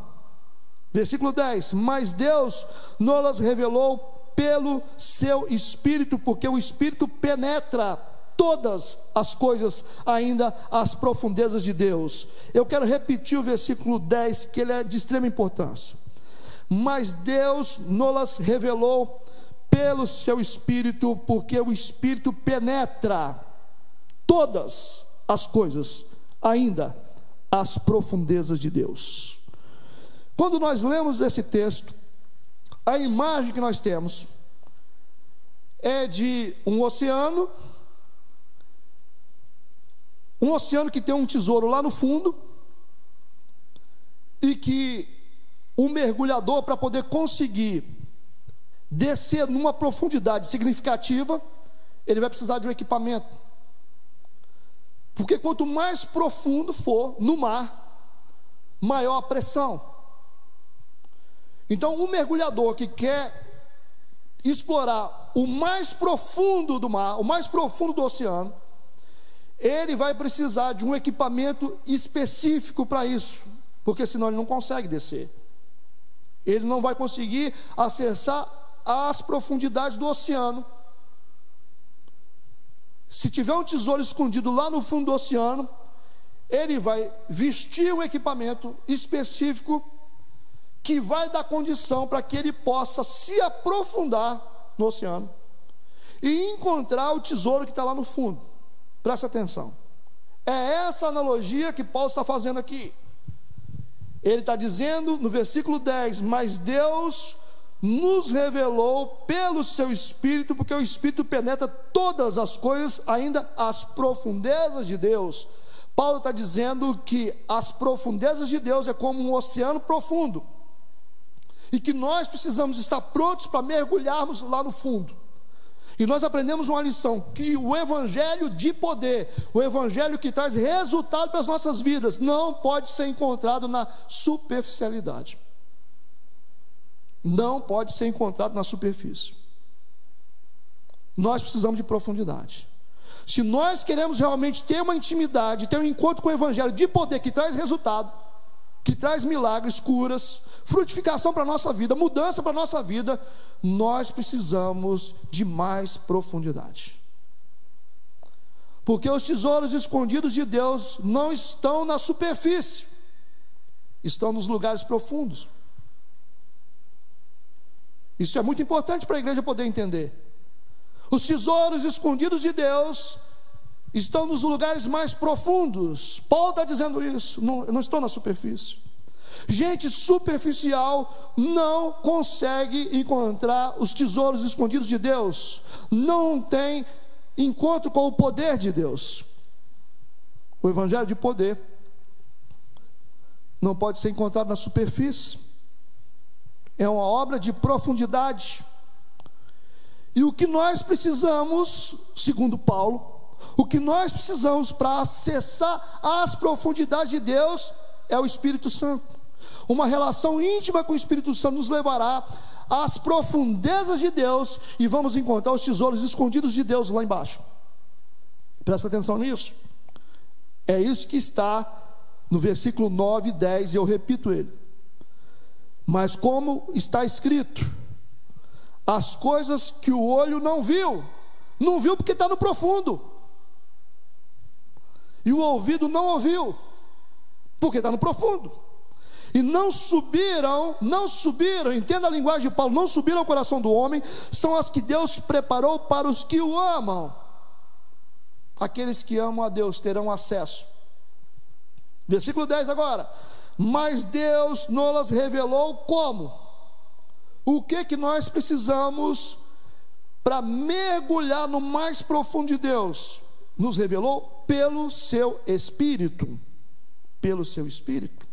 Versículo 10: Mas Deus nos revelou pelo seu Espírito, porque o Espírito penetra todas as coisas, ainda as profundezas de Deus. Eu quero repetir o versículo 10, que ele é de extrema importância. Mas Deus nos revelou pelo seu Espírito, porque o Espírito penetra todas as coisas, ainda as profundezas de Deus. Quando nós lemos esse texto, a imagem que nós temos é de um oceano, um oceano que tem um tesouro lá no fundo, e que o mergulhador, para poder conseguir descer numa profundidade significativa, ele vai precisar de um equipamento. Porque quanto mais profundo for no mar, maior a pressão. Então, um mergulhador que quer explorar o mais profundo do mar, o mais profundo do oceano, ele vai precisar de um equipamento específico para isso, porque senão ele não consegue descer. Ele não vai conseguir acessar às profundidades do oceano. Se tiver um tesouro escondido lá no fundo do oceano, ele vai vestir um equipamento específico que vai dar condição para que ele possa se aprofundar no oceano e encontrar o tesouro que está lá no fundo. Presta atenção. É essa analogia que Paulo está fazendo aqui. Ele está dizendo no versículo 10: Mas Deus nos revelou pelo seu Espírito, porque o Espírito penetra todas as coisas, ainda as profundezas de Deus. Paulo está dizendo que as profundezas de Deus é como um oceano profundo, e que nós precisamos estar prontos para mergulharmos lá no fundo. E nós aprendemos uma lição: que o evangelho de poder, o evangelho que traz resultado para as nossas vidas, não pode ser encontrado na superficialidade não pode ser encontrado na superfície. Nós precisamos de profundidade. Se nós queremos realmente ter uma intimidade, ter um encontro com o Evangelho de poder que traz resultado, que traz milagres, curas, frutificação para a nossa vida, mudança para a nossa vida, nós precisamos de mais profundidade. Porque os tesouros escondidos de Deus não estão na superfície, estão nos lugares profundos. Isso é muito importante para a igreja poder entender. Os tesouros escondidos de Deus estão nos lugares mais profundos. Paulo está dizendo isso, não, não estou na superfície. Gente superficial não consegue encontrar os tesouros escondidos de Deus, não tem encontro com o poder de Deus. O evangelho de poder não pode ser encontrado na superfície é uma obra de profundidade. E o que nós precisamos, segundo Paulo, o que nós precisamos para acessar as profundidades de Deus é o Espírito Santo. Uma relação íntima com o Espírito Santo nos levará às profundezas de Deus e vamos encontrar os tesouros escondidos de Deus lá embaixo. Presta atenção nisso. É isso que está no versículo 9 e 10, e eu repito ele. Mas como está escrito, as coisas que o olho não viu, não viu porque está no profundo, e o ouvido não ouviu, porque está no profundo, e não subiram, não subiram, entenda a linguagem de Paulo, não subiram ao coração do homem, são as que Deus preparou para os que o amam. Aqueles que amam a Deus terão acesso. Versículo 10 agora mas Deus nos revelou como? O que que nós precisamos para mergulhar no mais profundo de Deus? Nos revelou pelo seu espírito, pelo seu espírito.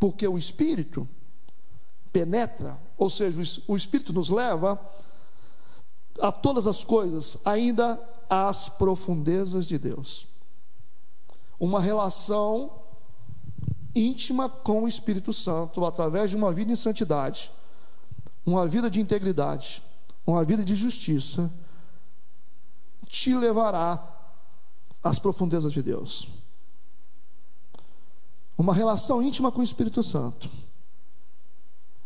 Porque o espírito penetra, ou seja, o espírito nos leva a todas as coisas, ainda às profundezas de Deus. Uma relação íntima com o Espírito Santo, através de uma vida em santidade, uma vida de integridade, uma vida de justiça, te levará às profundezas de Deus. Uma relação íntima com o Espírito Santo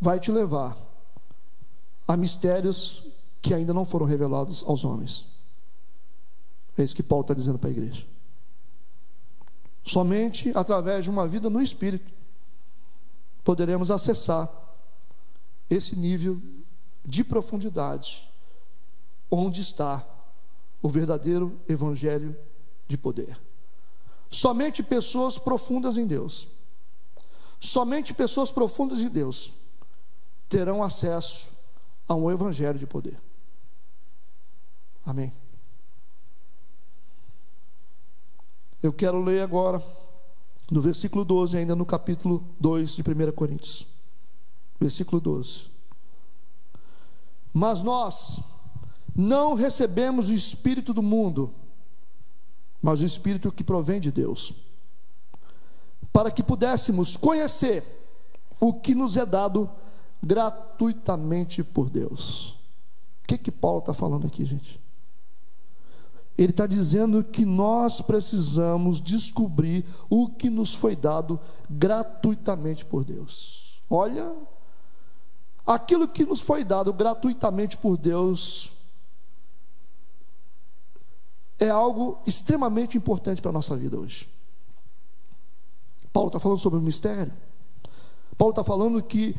vai te levar a mistérios que ainda não foram revelados aos homens. É isso que Paulo está dizendo para a igreja. Somente através de uma vida no Espírito poderemos acessar esse nível de profundidade onde está o verdadeiro evangelho de poder. Somente pessoas profundas em Deus, somente pessoas profundas em Deus terão acesso a um evangelho de poder. Amém. Eu quero ler agora, no versículo 12, ainda no capítulo 2 de 1 Coríntios. Versículo 12. Mas nós não recebemos o Espírito do mundo, mas o Espírito que provém de Deus, para que pudéssemos conhecer o que nos é dado gratuitamente por Deus. O que que Paulo está falando aqui, gente? Ele está dizendo que nós precisamos descobrir o que nos foi dado gratuitamente por Deus. Olha, aquilo que nos foi dado gratuitamente por Deus é algo extremamente importante para a nossa vida hoje. Paulo está falando sobre o mistério. Paulo está falando que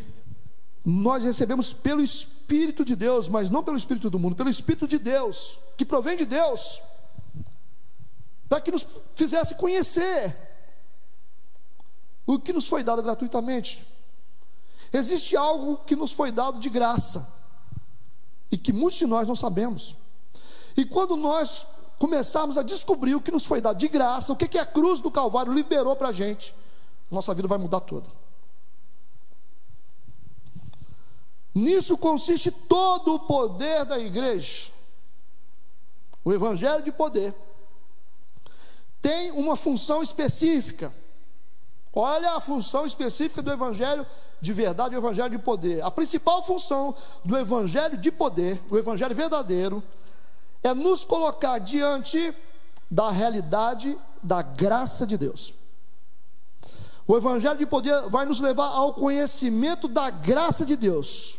nós recebemos pelo Espírito de Deus, mas não pelo Espírito do mundo, pelo Espírito de Deus, que provém de Deus, para que nos fizesse conhecer o que nos foi dado gratuitamente. Existe algo que nos foi dado de graça, e que muitos de nós não sabemos. E quando nós começarmos a descobrir o que nos foi dado de graça, o que, que a cruz do Calvário liberou para a gente, nossa vida vai mudar toda. Nisso consiste todo o poder da igreja. O evangelho de poder tem uma função específica. Olha a função específica do evangelho de verdade o evangelho de poder. A principal função do evangelho de poder, o evangelho verdadeiro, é nos colocar diante da realidade da graça de Deus. O evangelho de poder vai nos levar ao conhecimento da graça de Deus.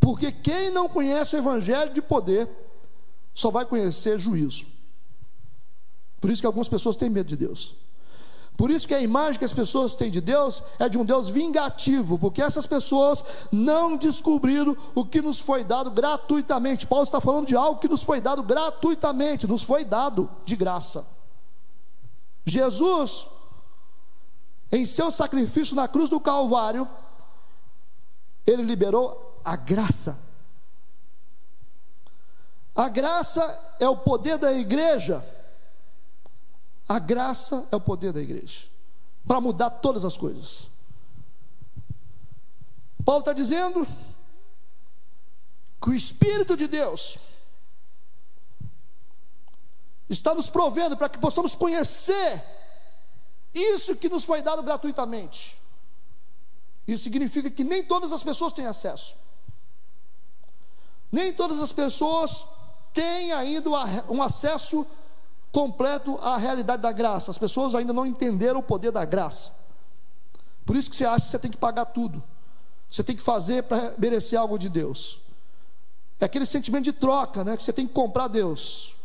Porque quem não conhece o evangelho de poder só vai conhecer juízo. Por isso que algumas pessoas têm medo de Deus. Por isso que a imagem que as pessoas têm de Deus é de um Deus vingativo, porque essas pessoas não descobriram o que nos foi dado gratuitamente. Paulo está falando de algo que nos foi dado gratuitamente, nos foi dado de graça. Jesus, em seu sacrifício na cruz do Calvário, ele liberou a graça. A graça é o poder da igreja. A graça é o poder da igreja para mudar todas as coisas. Paulo está dizendo que o Espírito de Deus está nos provendo para que possamos conhecer isso que nos foi dado gratuitamente. Isso significa que nem todas as pessoas têm acesso. Nem todas as pessoas têm ainda um acesso completo à realidade da graça. As pessoas ainda não entenderam o poder da graça. Por isso que você acha que você tem que pagar tudo. Você tem que fazer para merecer algo de Deus. É aquele sentimento de troca, né? Que você tem que comprar Deus.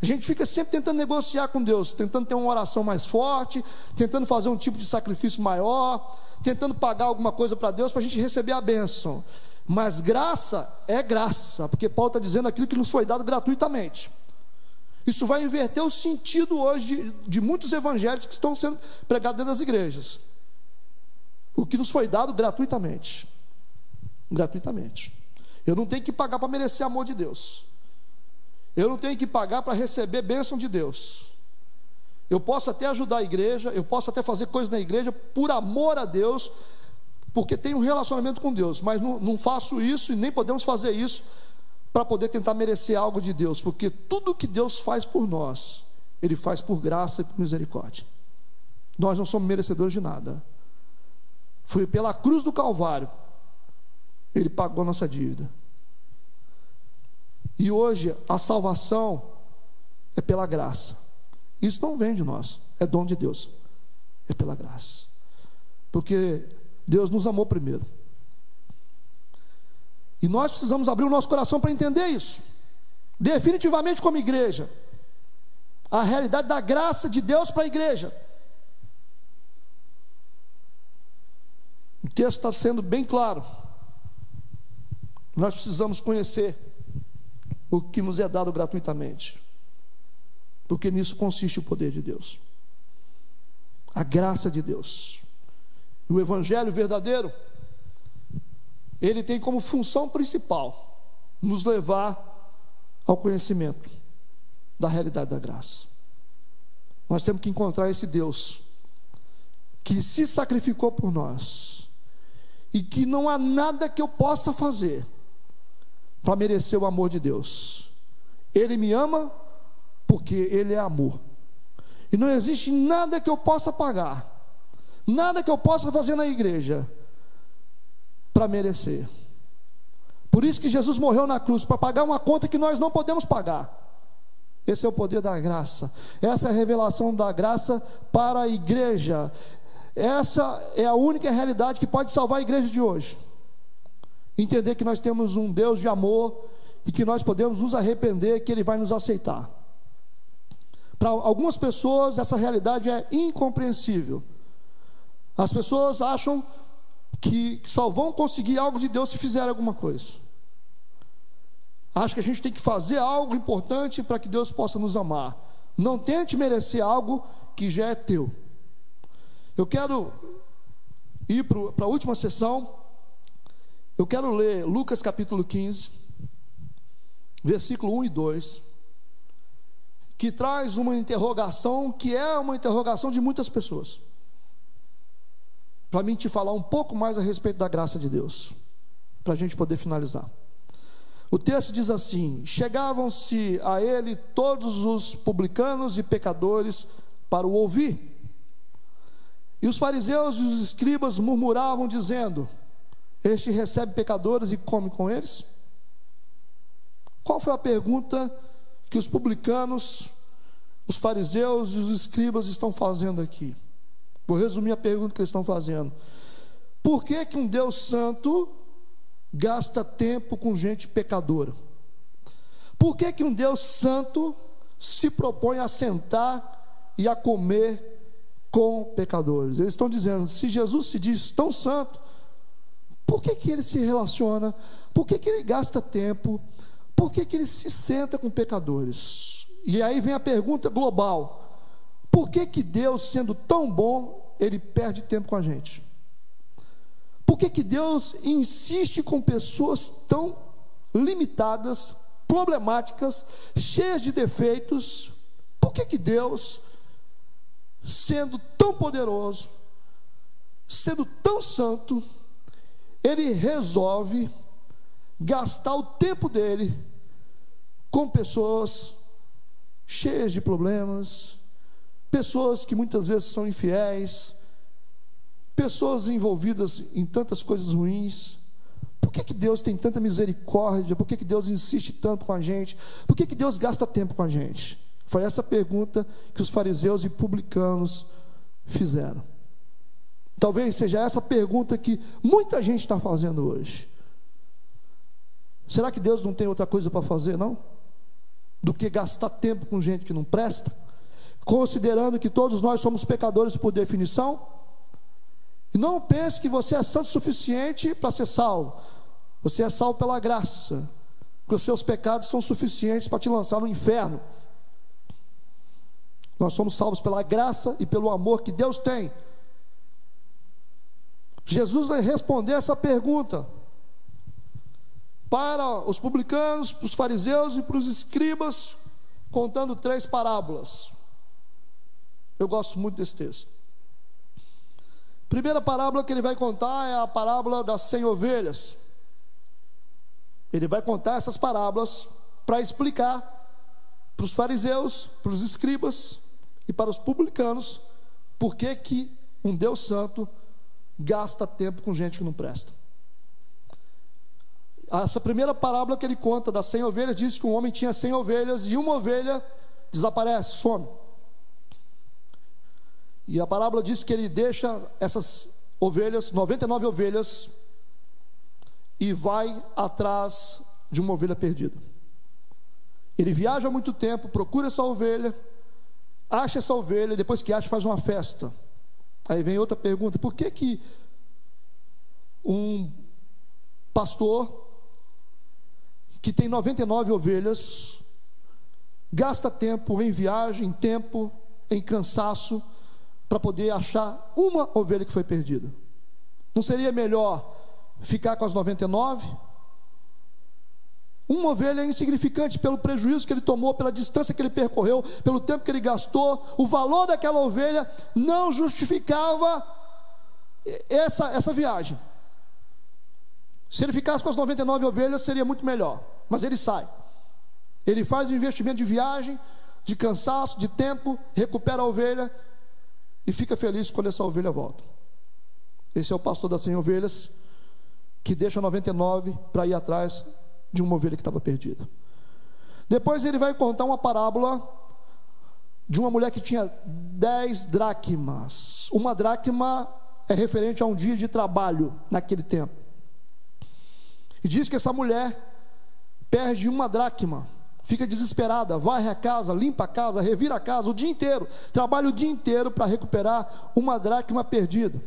A gente fica sempre tentando negociar com Deus, tentando ter uma oração mais forte, tentando fazer um tipo de sacrifício maior, tentando pagar alguma coisa para Deus para a gente receber a bênção. Mas graça é graça, porque Paulo está dizendo aquilo que nos foi dado gratuitamente. Isso vai inverter o sentido hoje de, de muitos evangelhos que estão sendo pregados dentro das igrejas. O que nos foi dado gratuitamente. Gratuitamente. Eu não tenho que pagar para merecer amor de Deus. Eu não tenho que pagar para receber bênção de Deus. Eu posso até ajudar a igreja, eu posso até fazer coisas na igreja por amor a Deus, porque tenho um relacionamento com Deus, mas não, não faço isso e nem podemos fazer isso para poder tentar merecer algo de Deus, porque tudo que Deus faz por nós, Ele faz por graça e por misericórdia. Nós não somos merecedores de nada. Foi pela cruz do Calvário, Ele pagou nossa dívida. E hoje a salvação é pela graça. Isso não vem de nós, é dom de Deus. É pela graça. Porque Deus nos amou primeiro. E nós precisamos abrir o nosso coração para entender isso. Definitivamente, como igreja, a realidade da graça de Deus para a igreja. O texto está sendo bem claro. Nós precisamos conhecer o que nos é dado gratuitamente, porque nisso consiste o poder de Deus, a graça de Deus, o Evangelho verdadeiro ele tem como função principal nos levar ao conhecimento da realidade da graça. Nós temos que encontrar esse Deus que se sacrificou por nós e que não há nada que eu possa fazer para merecer o amor de Deus. Ele me ama porque ele é amor. E não existe nada que eu possa pagar, nada que eu possa fazer na igreja para merecer. Por isso que Jesus morreu na cruz, para pagar uma conta que nós não podemos pagar. Esse é o poder da graça. Essa é a revelação da graça para a igreja. Essa é a única realidade que pode salvar a igreja de hoje. Entender que nós temos um Deus de amor e que nós podemos nos arrepender, que Ele vai nos aceitar. Para algumas pessoas, essa realidade é incompreensível. As pessoas acham que só vão conseguir algo de Deus se fizerem alguma coisa. Acho que a gente tem que fazer algo importante para que Deus possa nos amar. Não tente merecer algo que já é teu. Eu quero ir para a última sessão. Eu quero ler Lucas capítulo 15, versículo 1 e 2, que traz uma interrogação que é uma interrogação de muitas pessoas para mim te falar um pouco mais a respeito da graça de Deus, para a gente poder finalizar. O texto diz assim: Chegavam-se a ele todos os publicanos e pecadores para o ouvir. E os fariseus e os escribas murmuravam, dizendo: Este recebe pecadores e come com eles? Qual foi a pergunta que os publicanos, os fariseus e os escribas estão fazendo aqui? Vou resumir a pergunta que eles estão fazendo. Por que, que um Deus santo gasta tempo com gente pecadora? Por que, que um Deus santo se propõe a sentar e a comer com pecadores? Eles estão dizendo: se Jesus se diz tão santo, por que, que ele se relaciona? Por que, que ele gasta tempo? Por que, que ele se senta com pecadores? E aí vem a pergunta global: por que, que Deus, sendo tão bom, ele perde tempo com a gente? Por que, que Deus insiste com pessoas tão limitadas, problemáticas, cheias de defeitos? Por que, que Deus, sendo tão poderoso, sendo tão santo, ele resolve gastar o tempo dele com pessoas cheias de problemas, pessoas que muitas vezes são infiéis, pessoas envolvidas em tantas coisas ruins. Por que, que Deus tem tanta misericórdia? Por que, que Deus insiste tanto com a gente? Por que, que Deus gasta tempo com a gente? Foi essa pergunta que os fariseus e publicanos fizeram. Talvez seja essa pergunta que muita gente está fazendo hoje. Será que Deus não tem outra coisa para fazer, não? Do que gastar tempo com gente que não presta? Considerando que todos nós somos pecadores por definição. E não pense que você é santo o suficiente para ser salvo. Você é salvo pela graça. Que os seus pecados são suficientes para te lançar no inferno. Nós somos salvos pela graça e pelo amor que Deus tem. Jesus vai responder essa pergunta para os publicanos, para os fariseus e para os escribas, contando três parábolas. Eu gosto muito desse texto. Primeira parábola que ele vai contar é a parábola das cem ovelhas. Ele vai contar essas parábolas para explicar para os fariseus, para os escribas e para os publicanos por que, que um Deus santo gasta tempo com gente que não presta. Essa primeira parábola que ele conta das 100 ovelhas diz que um homem tinha 100 ovelhas e uma ovelha desaparece, some. E a parábola diz que ele deixa essas ovelhas, 99 ovelhas, e vai atrás de uma ovelha perdida. Ele viaja há muito tempo, procura essa ovelha, acha essa ovelha, depois que acha, faz uma festa. Aí vem outra pergunta: por que que um pastor que tem 99 ovelhas, gasta tempo em viagem, tempo em cansaço, para poder achar uma ovelha que foi perdida. Não seria melhor ficar com as 99? Uma ovelha é insignificante pelo prejuízo que ele tomou, pela distância que ele percorreu, pelo tempo que ele gastou. O valor daquela ovelha não justificava essa, essa viagem. Se ele ficasse com as 99 ovelhas, seria muito melhor. Mas ele sai. Ele faz um investimento de viagem, de cansaço, de tempo, recupera a ovelha e fica feliz quando essa ovelha volta. Esse é o pastor das 100 ovelhas que deixa 99 para ir atrás de uma ovelha que estava perdida. Depois ele vai contar uma parábola de uma mulher que tinha 10 dracmas. Uma dracma é referente a um dia de trabalho naquele tempo. E diz que essa mulher perde uma dracma, fica desesperada, varre a casa, limpa a casa, revira a casa o dia inteiro, trabalha o dia inteiro para recuperar uma dracma perdida.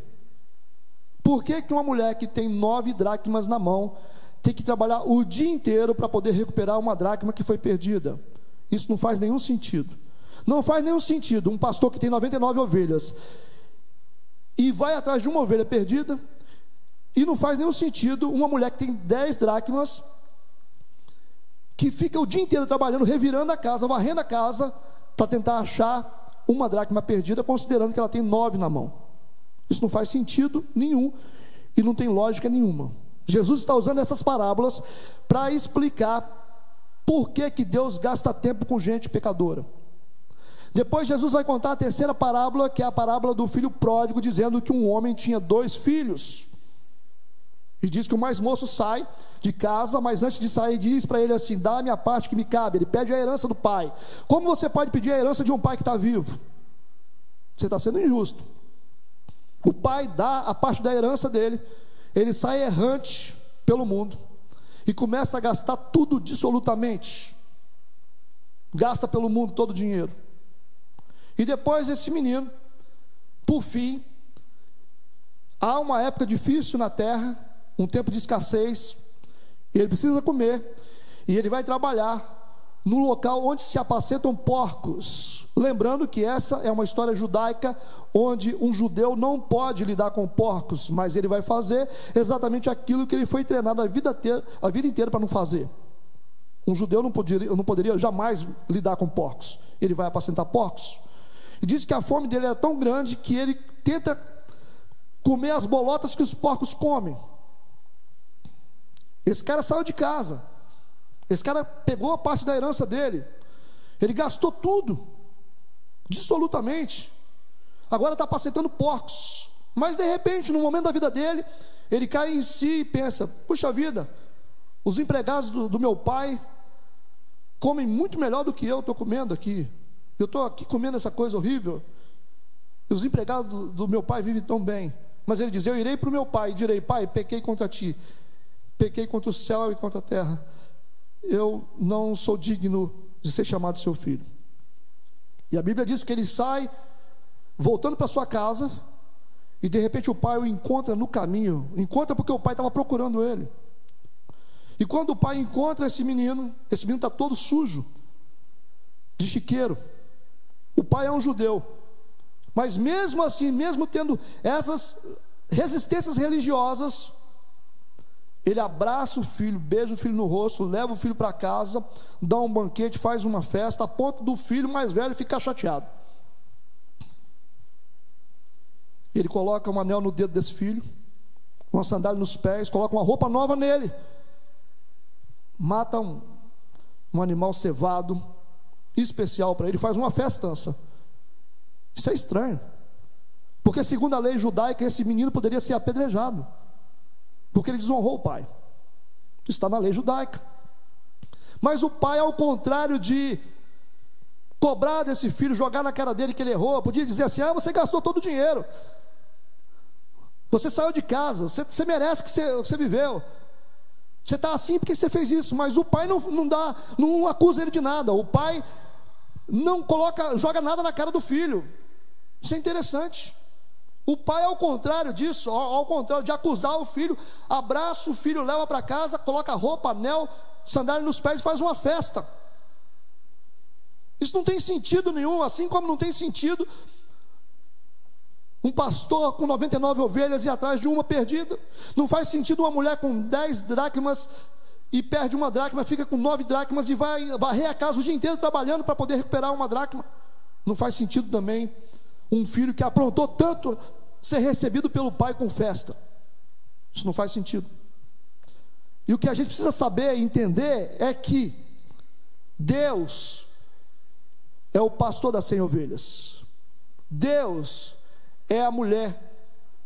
Por que, que uma mulher que tem nove dracmas na mão tem que trabalhar o dia inteiro para poder recuperar uma dracma que foi perdida? Isso não faz nenhum sentido. Não faz nenhum sentido um pastor que tem 99 ovelhas e vai atrás de uma ovelha perdida e não faz nenhum sentido uma mulher que tem 10 dracmas, que fica o dia inteiro trabalhando, revirando a casa, varrendo a casa, para tentar achar uma dracma perdida, considerando que ela tem nove na mão. Isso não faz sentido nenhum e não tem lógica nenhuma. Jesus está usando essas parábolas para explicar por que, que Deus gasta tempo com gente pecadora. Depois Jesus vai contar a terceira parábola, que é a parábola do filho pródigo, dizendo que um homem tinha dois filhos. E diz que o mais moço sai de casa, mas antes de sair, diz para ele assim: dá a minha parte que me cabe. Ele pede a herança do pai. Como você pode pedir a herança de um pai que está vivo? Você está sendo injusto. O pai dá a parte da herança dele, ele sai errante pelo mundo e começa a gastar tudo dissolutamente. Gasta pelo mundo todo o dinheiro. E depois esse menino, por fim, há uma época difícil na terra, um tempo de escassez, ele precisa comer, e ele vai trabalhar no local onde se apacentam porcos. Lembrando que essa é uma história judaica onde um judeu não pode lidar com porcos, mas ele vai fazer exatamente aquilo que ele foi treinado a vida, ter, a vida inteira para não fazer. Um judeu não poderia, não poderia jamais lidar com porcos. Ele vai apacentar porcos. E diz que a fome dele era tão grande que ele tenta comer as bolotas que os porcos comem. Esse cara saiu de casa. Esse cara pegou a parte da herança dele. Ele gastou tudo. Dissolutamente. Agora está apacentando porcos. Mas de repente, no momento da vida dele, ele cai em si e pensa: puxa vida, os empregados do, do meu pai comem muito melhor do que eu estou comendo aqui. Eu estou aqui comendo essa coisa horrível. E os empregados do, do meu pai vivem tão bem. Mas ele diz: Eu irei para o meu pai e direi: Pai, pequei contra ti pequei contra o céu e contra a terra. Eu não sou digno de ser chamado seu filho. E a Bíblia diz que ele sai voltando para sua casa e de repente o pai o encontra no caminho. Encontra porque o pai estava procurando ele. E quando o pai encontra esse menino, esse menino está todo sujo, de chiqueiro. O pai é um judeu. Mas mesmo assim, mesmo tendo essas resistências religiosas, ele abraça o filho, beija o filho no rosto, leva o filho para casa, dá um banquete, faz uma festa, a ponto do filho mais velho ficar chateado. Ele coloca um anel no dedo desse filho, uma sandália nos pés, coloca uma roupa nova nele. mata um, um animal cevado, especial para ele, faz uma festança. Isso é estranho. Porque, segundo a lei judaica, esse menino poderia ser apedrejado, porque ele desonrou o pai. Está na lei judaica. Mas o pai, ao contrário de cobrar desse filho, jogar na cara dele que ele errou, podia dizer assim: ah, você gastou todo o dinheiro, você saiu de casa, você, você merece que você, você viveu. Você está assim porque você fez isso, mas o pai não, não dá, não acusa ele de nada. O pai não coloca, joga nada na cara do filho. Isso é interessante. O pai, ao contrário disso, ao, ao contrário de acusar o filho, abraça o filho, leva para casa, coloca roupa, anel, sandália nos pés e faz uma festa. Isso não tem sentido nenhum, assim como não tem sentido um pastor com 99 ovelhas e atrás de uma perdida. Não faz sentido uma mulher com 10 dracmas e perde uma dracma, fica com 9 dracmas e vai varrer a casa o dia inteiro trabalhando para poder recuperar uma dracma. Não faz sentido também um filho que aprontou tanto ser recebido pelo pai com festa. Isso não faz sentido. E o que a gente precisa saber e entender é que Deus é o pastor das cem ovelhas. Deus é a mulher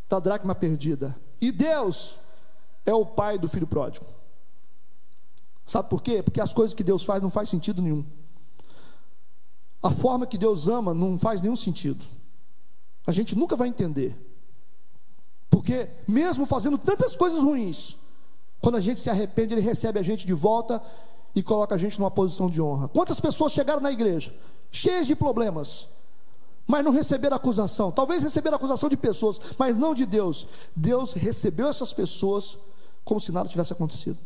da dracma perdida. E Deus é o pai do filho pródigo. Sabe por quê? Porque as coisas que Deus faz não faz sentido nenhum. A forma que Deus ama não faz nenhum sentido. A gente nunca vai entender. Porque mesmo fazendo tantas coisas ruins, quando a gente se arrepende, ele recebe a gente de volta e coloca a gente numa posição de honra. Quantas pessoas chegaram na igreja cheias de problemas, mas não receberam acusação. Talvez receberam acusação de pessoas, mas não de Deus. Deus recebeu essas pessoas como se nada tivesse acontecido.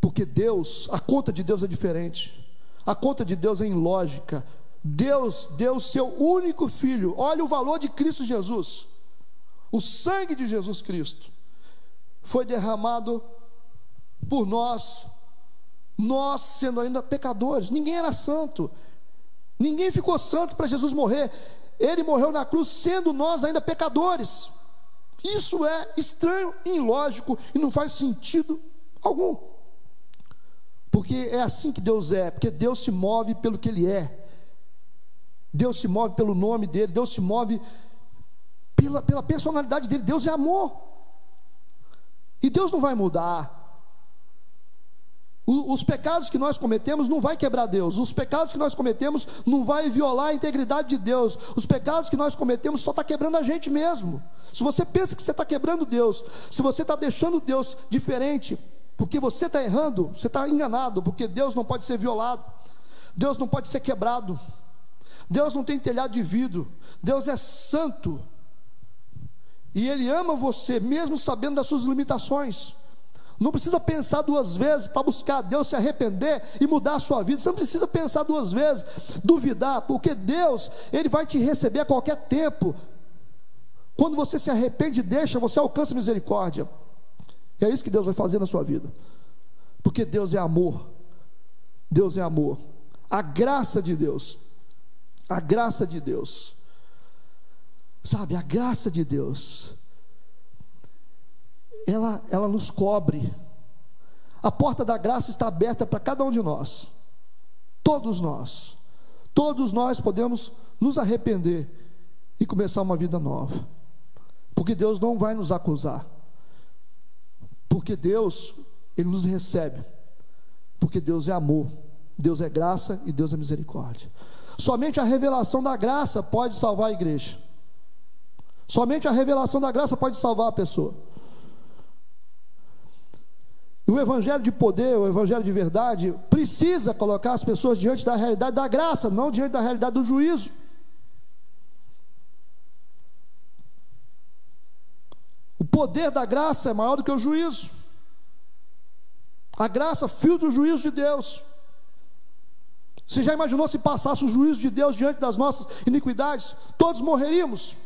Porque Deus, a conta de Deus é diferente. A conta de Deus é lógica. Deus deu seu único filho. Olha o valor de Cristo Jesus. O sangue de Jesus Cristo foi derramado por nós, nós sendo ainda pecadores. Ninguém era santo. Ninguém ficou santo para Jesus morrer. Ele morreu na cruz sendo nós ainda pecadores. Isso é estranho, ilógico e não faz sentido algum. Porque é assim que Deus é, porque Deus se move pelo que Ele é. Deus se move pelo nome dEle, Deus se move pela, pela personalidade dEle. Deus é amor. E Deus não vai mudar os pecados que nós cometemos não vai quebrar Deus. Os pecados que nós cometemos não vai violar a integridade de Deus. Os pecados que nós cometemos só está quebrando a gente mesmo. Se você pensa que você está quebrando Deus, se você está deixando Deus diferente, porque você está errando, você está enganado, porque Deus não pode ser violado, Deus não pode ser quebrado, Deus não tem telhado de vidro, Deus é santo, e Ele ama você, mesmo sabendo das suas limitações. Não precisa pensar duas vezes para buscar Deus se arrepender e mudar a sua vida. Você não precisa pensar duas vezes, duvidar, porque Deus, Ele vai te receber a qualquer tempo. Quando você se arrepende e deixa, você alcança misericórdia. E é isso que Deus vai fazer na sua vida. Porque Deus é amor. Deus é amor. A graça de Deus. A graça de Deus. Sabe, a graça de Deus ela, ela nos cobre. A porta da graça está aberta para cada um de nós. Todos nós. Todos nós podemos nos arrepender e começar uma vida nova. Porque Deus não vai nos acusar. Porque Deus, Ele nos recebe. Porque Deus é amor. Deus é graça e Deus é misericórdia. Somente a revelação da graça pode salvar a igreja. Somente a revelação da graça pode salvar a pessoa. E o evangelho de poder, o evangelho de verdade, precisa colocar as pessoas diante da realidade da graça, não diante da realidade do juízo. O poder da graça é maior do que o juízo. A graça filtra o juízo de Deus. Você já imaginou se passasse o juízo de Deus diante das nossas iniquidades? Todos morreríamos.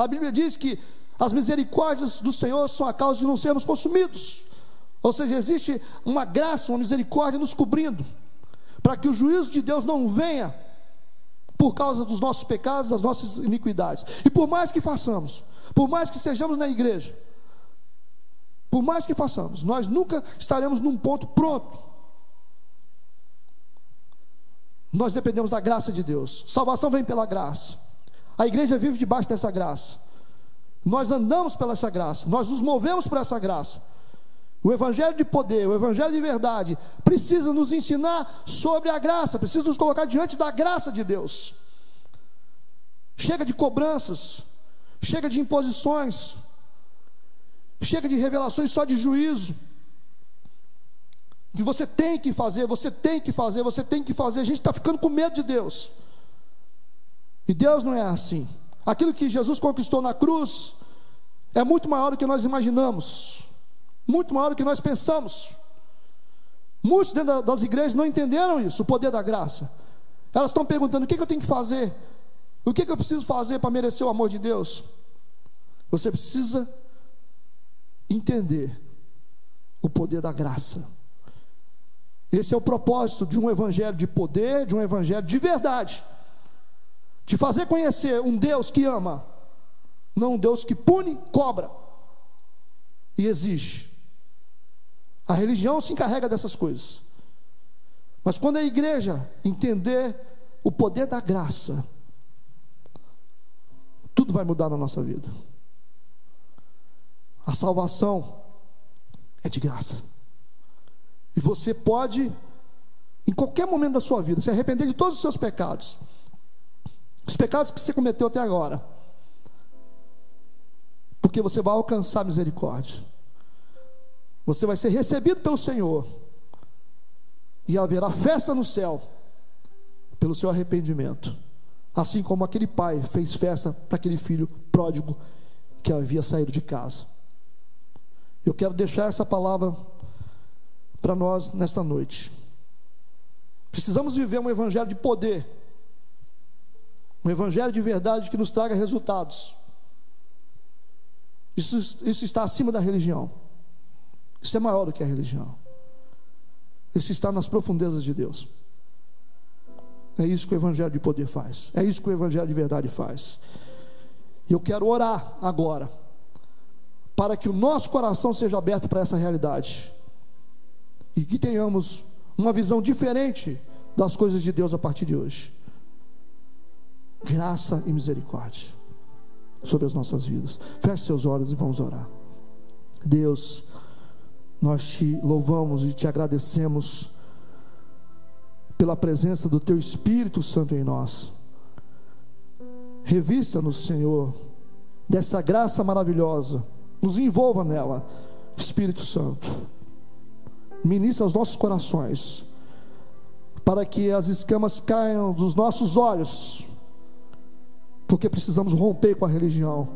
A Bíblia diz que as misericórdias do Senhor são a causa de não sermos consumidos. Ou seja, existe uma graça, uma misericórdia nos cobrindo, para que o juízo de Deus não venha por causa dos nossos pecados, das nossas iniquidades. E por mais que façamos, por mais que sejamos na igreja, Por mais que façamos, nós nunca estaremos num ponto pronto. Nós dependemos da graça de Deus. Salvação vem pela graça. A igreja vive debaixo dessa graça. Nós andamos pela essa graça, nós nos movemos por essa graça. O evangelho de poder, o evangelho de verdade, precisa nos ensinar sobre a graça, precisa nos colocar diante da graça de Deus. Chega de cobranças, chega de imposições, chega de revelações só de juízo. Que você tem que fazer, você tem que fazer, você tem que fazer. A gente está ficando com medo de Deus. E Deus não é assim. Aquilo que Jesus conquistou na cruz é muito maior do que nós imaginamos, muito maior do que nós pensamos. Muitos dentro das igrejas não entenderam isso, o poder da graça. Elas estão perguntando: o que, eu tenho que fazer? O que eu preciso fazer para merecer o amor de Deus? Você precisa entender o poder da graça. Esse é o propósito de um evangelho de poder, de um evangelho de verdade. De fazer conhecer um Deus que ama, não um Deus que pune, cobra e exige. A religião se encarrega dessas coisas. Mas quando a igreja entender o poder da graça, tudo vai mudar na nossa vida. A salvação é de graça. E você pode, em qualquer momento da sua vida, se arrepender de todos os seus pecados, os pecados que você cometeu até agora, porque você vai alcançar misericórdia. Você vai ser recebido pelo Senhor, e haverá festa no céu, pelo seu arrependimento. Assim como aquele pai fez festa para aquele filho pródigo que havia saído de casa. Eu quero deixar essa palavra para nós nesta noite. Precisamos viver um evangelho de poder, um evangelho de verdade que nos traga resultados. Isso, isso está acima da religião, isso é maior do que a religião, isso está nas profundezas de Deus. É isso que o evangelho de poder faz, é isso que o evangelho de verdade faz. E eu quero orar agora, para que o nosso coração seja aberto para essa realidade e que tenhamos uma visão diferente das coisas de Deus a partir de hoje. Graça e misericórdia sobre as nossas vidas. Feche seus olhos e vamos orar. Deus, nós te louvamos e te agradecemos pela presença do Teu Espírito Santo em nós. Revista-nos, Senhor, dessa graça maravilhosa, nos envolva nela, Espírito Santo ministra aos nossos corações, para que as escamas caiam dos nossos olhos, porque precisamos romper com a religião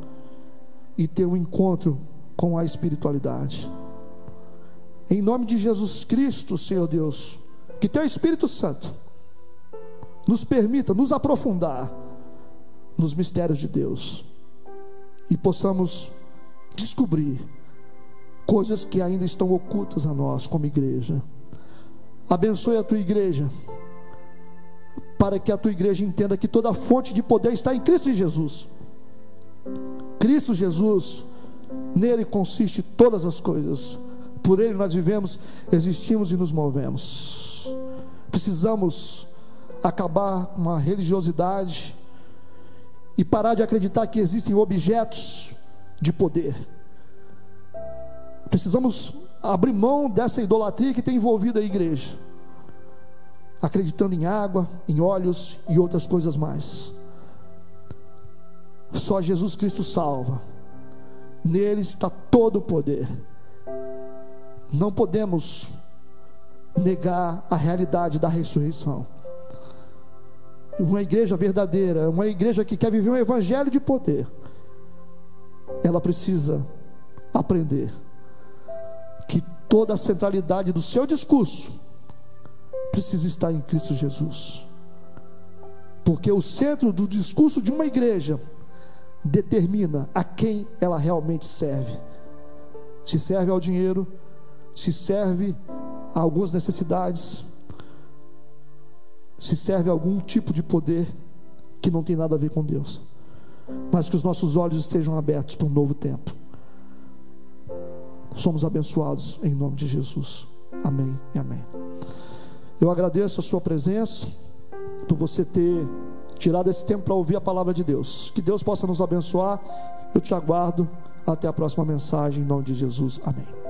e ter um encontro com a espiritualidade. Em nome de Jesus Cristo, Senhor Deus, que Teu Espírito Santo nos permita nos aprofundar nos mistérios de Deus e possamos descobrir coisas que ainda estão ocultas a nós como igreja. Abençoe a tua igreja, para que a tua igreja entenda que toda fonte de poder está em Cristo Jesus. Cristo Jesus, nele consiste todas as coisas. Por ele nós vivemos, existimos e nos movemos. Precisamos acabar com a religiosidade e parar de acreditar que existem objetos de poder Precisamos abrir mão dessa idolatria que tem envolvido a igreja, acreditando em água, em óleos e outras coisas mais. Só Jesus Cristo salva, nele está todo o poder. Não podemos negar a realidade da ressurreição. Uma igreja verdadeira, uma igreja que quer viver um evangelho de poder, ela precisa aprender que toda a centralidade do seu discurso precisa estar em Cristo Jesus. Porque o centro do discurso de uma igreja determina a quem ela realmente serve. Se serve ao dinheiro, se serve a algumas necessidades, se serve a algum tipo de poder que não tem nada a ver com Deus. Mas que os nossos olhos estejam abertos para um novo tempo somos abençoados em nome de Jesus. Amém e amém. Eu agradeço a sua presença, por você ter tirado esse tempo para ouvir a palavra de Deus. Que Deus possa nos abençoar. Eu te aguardo. Até a próxima mensagem, em nome de Jesus. Amém.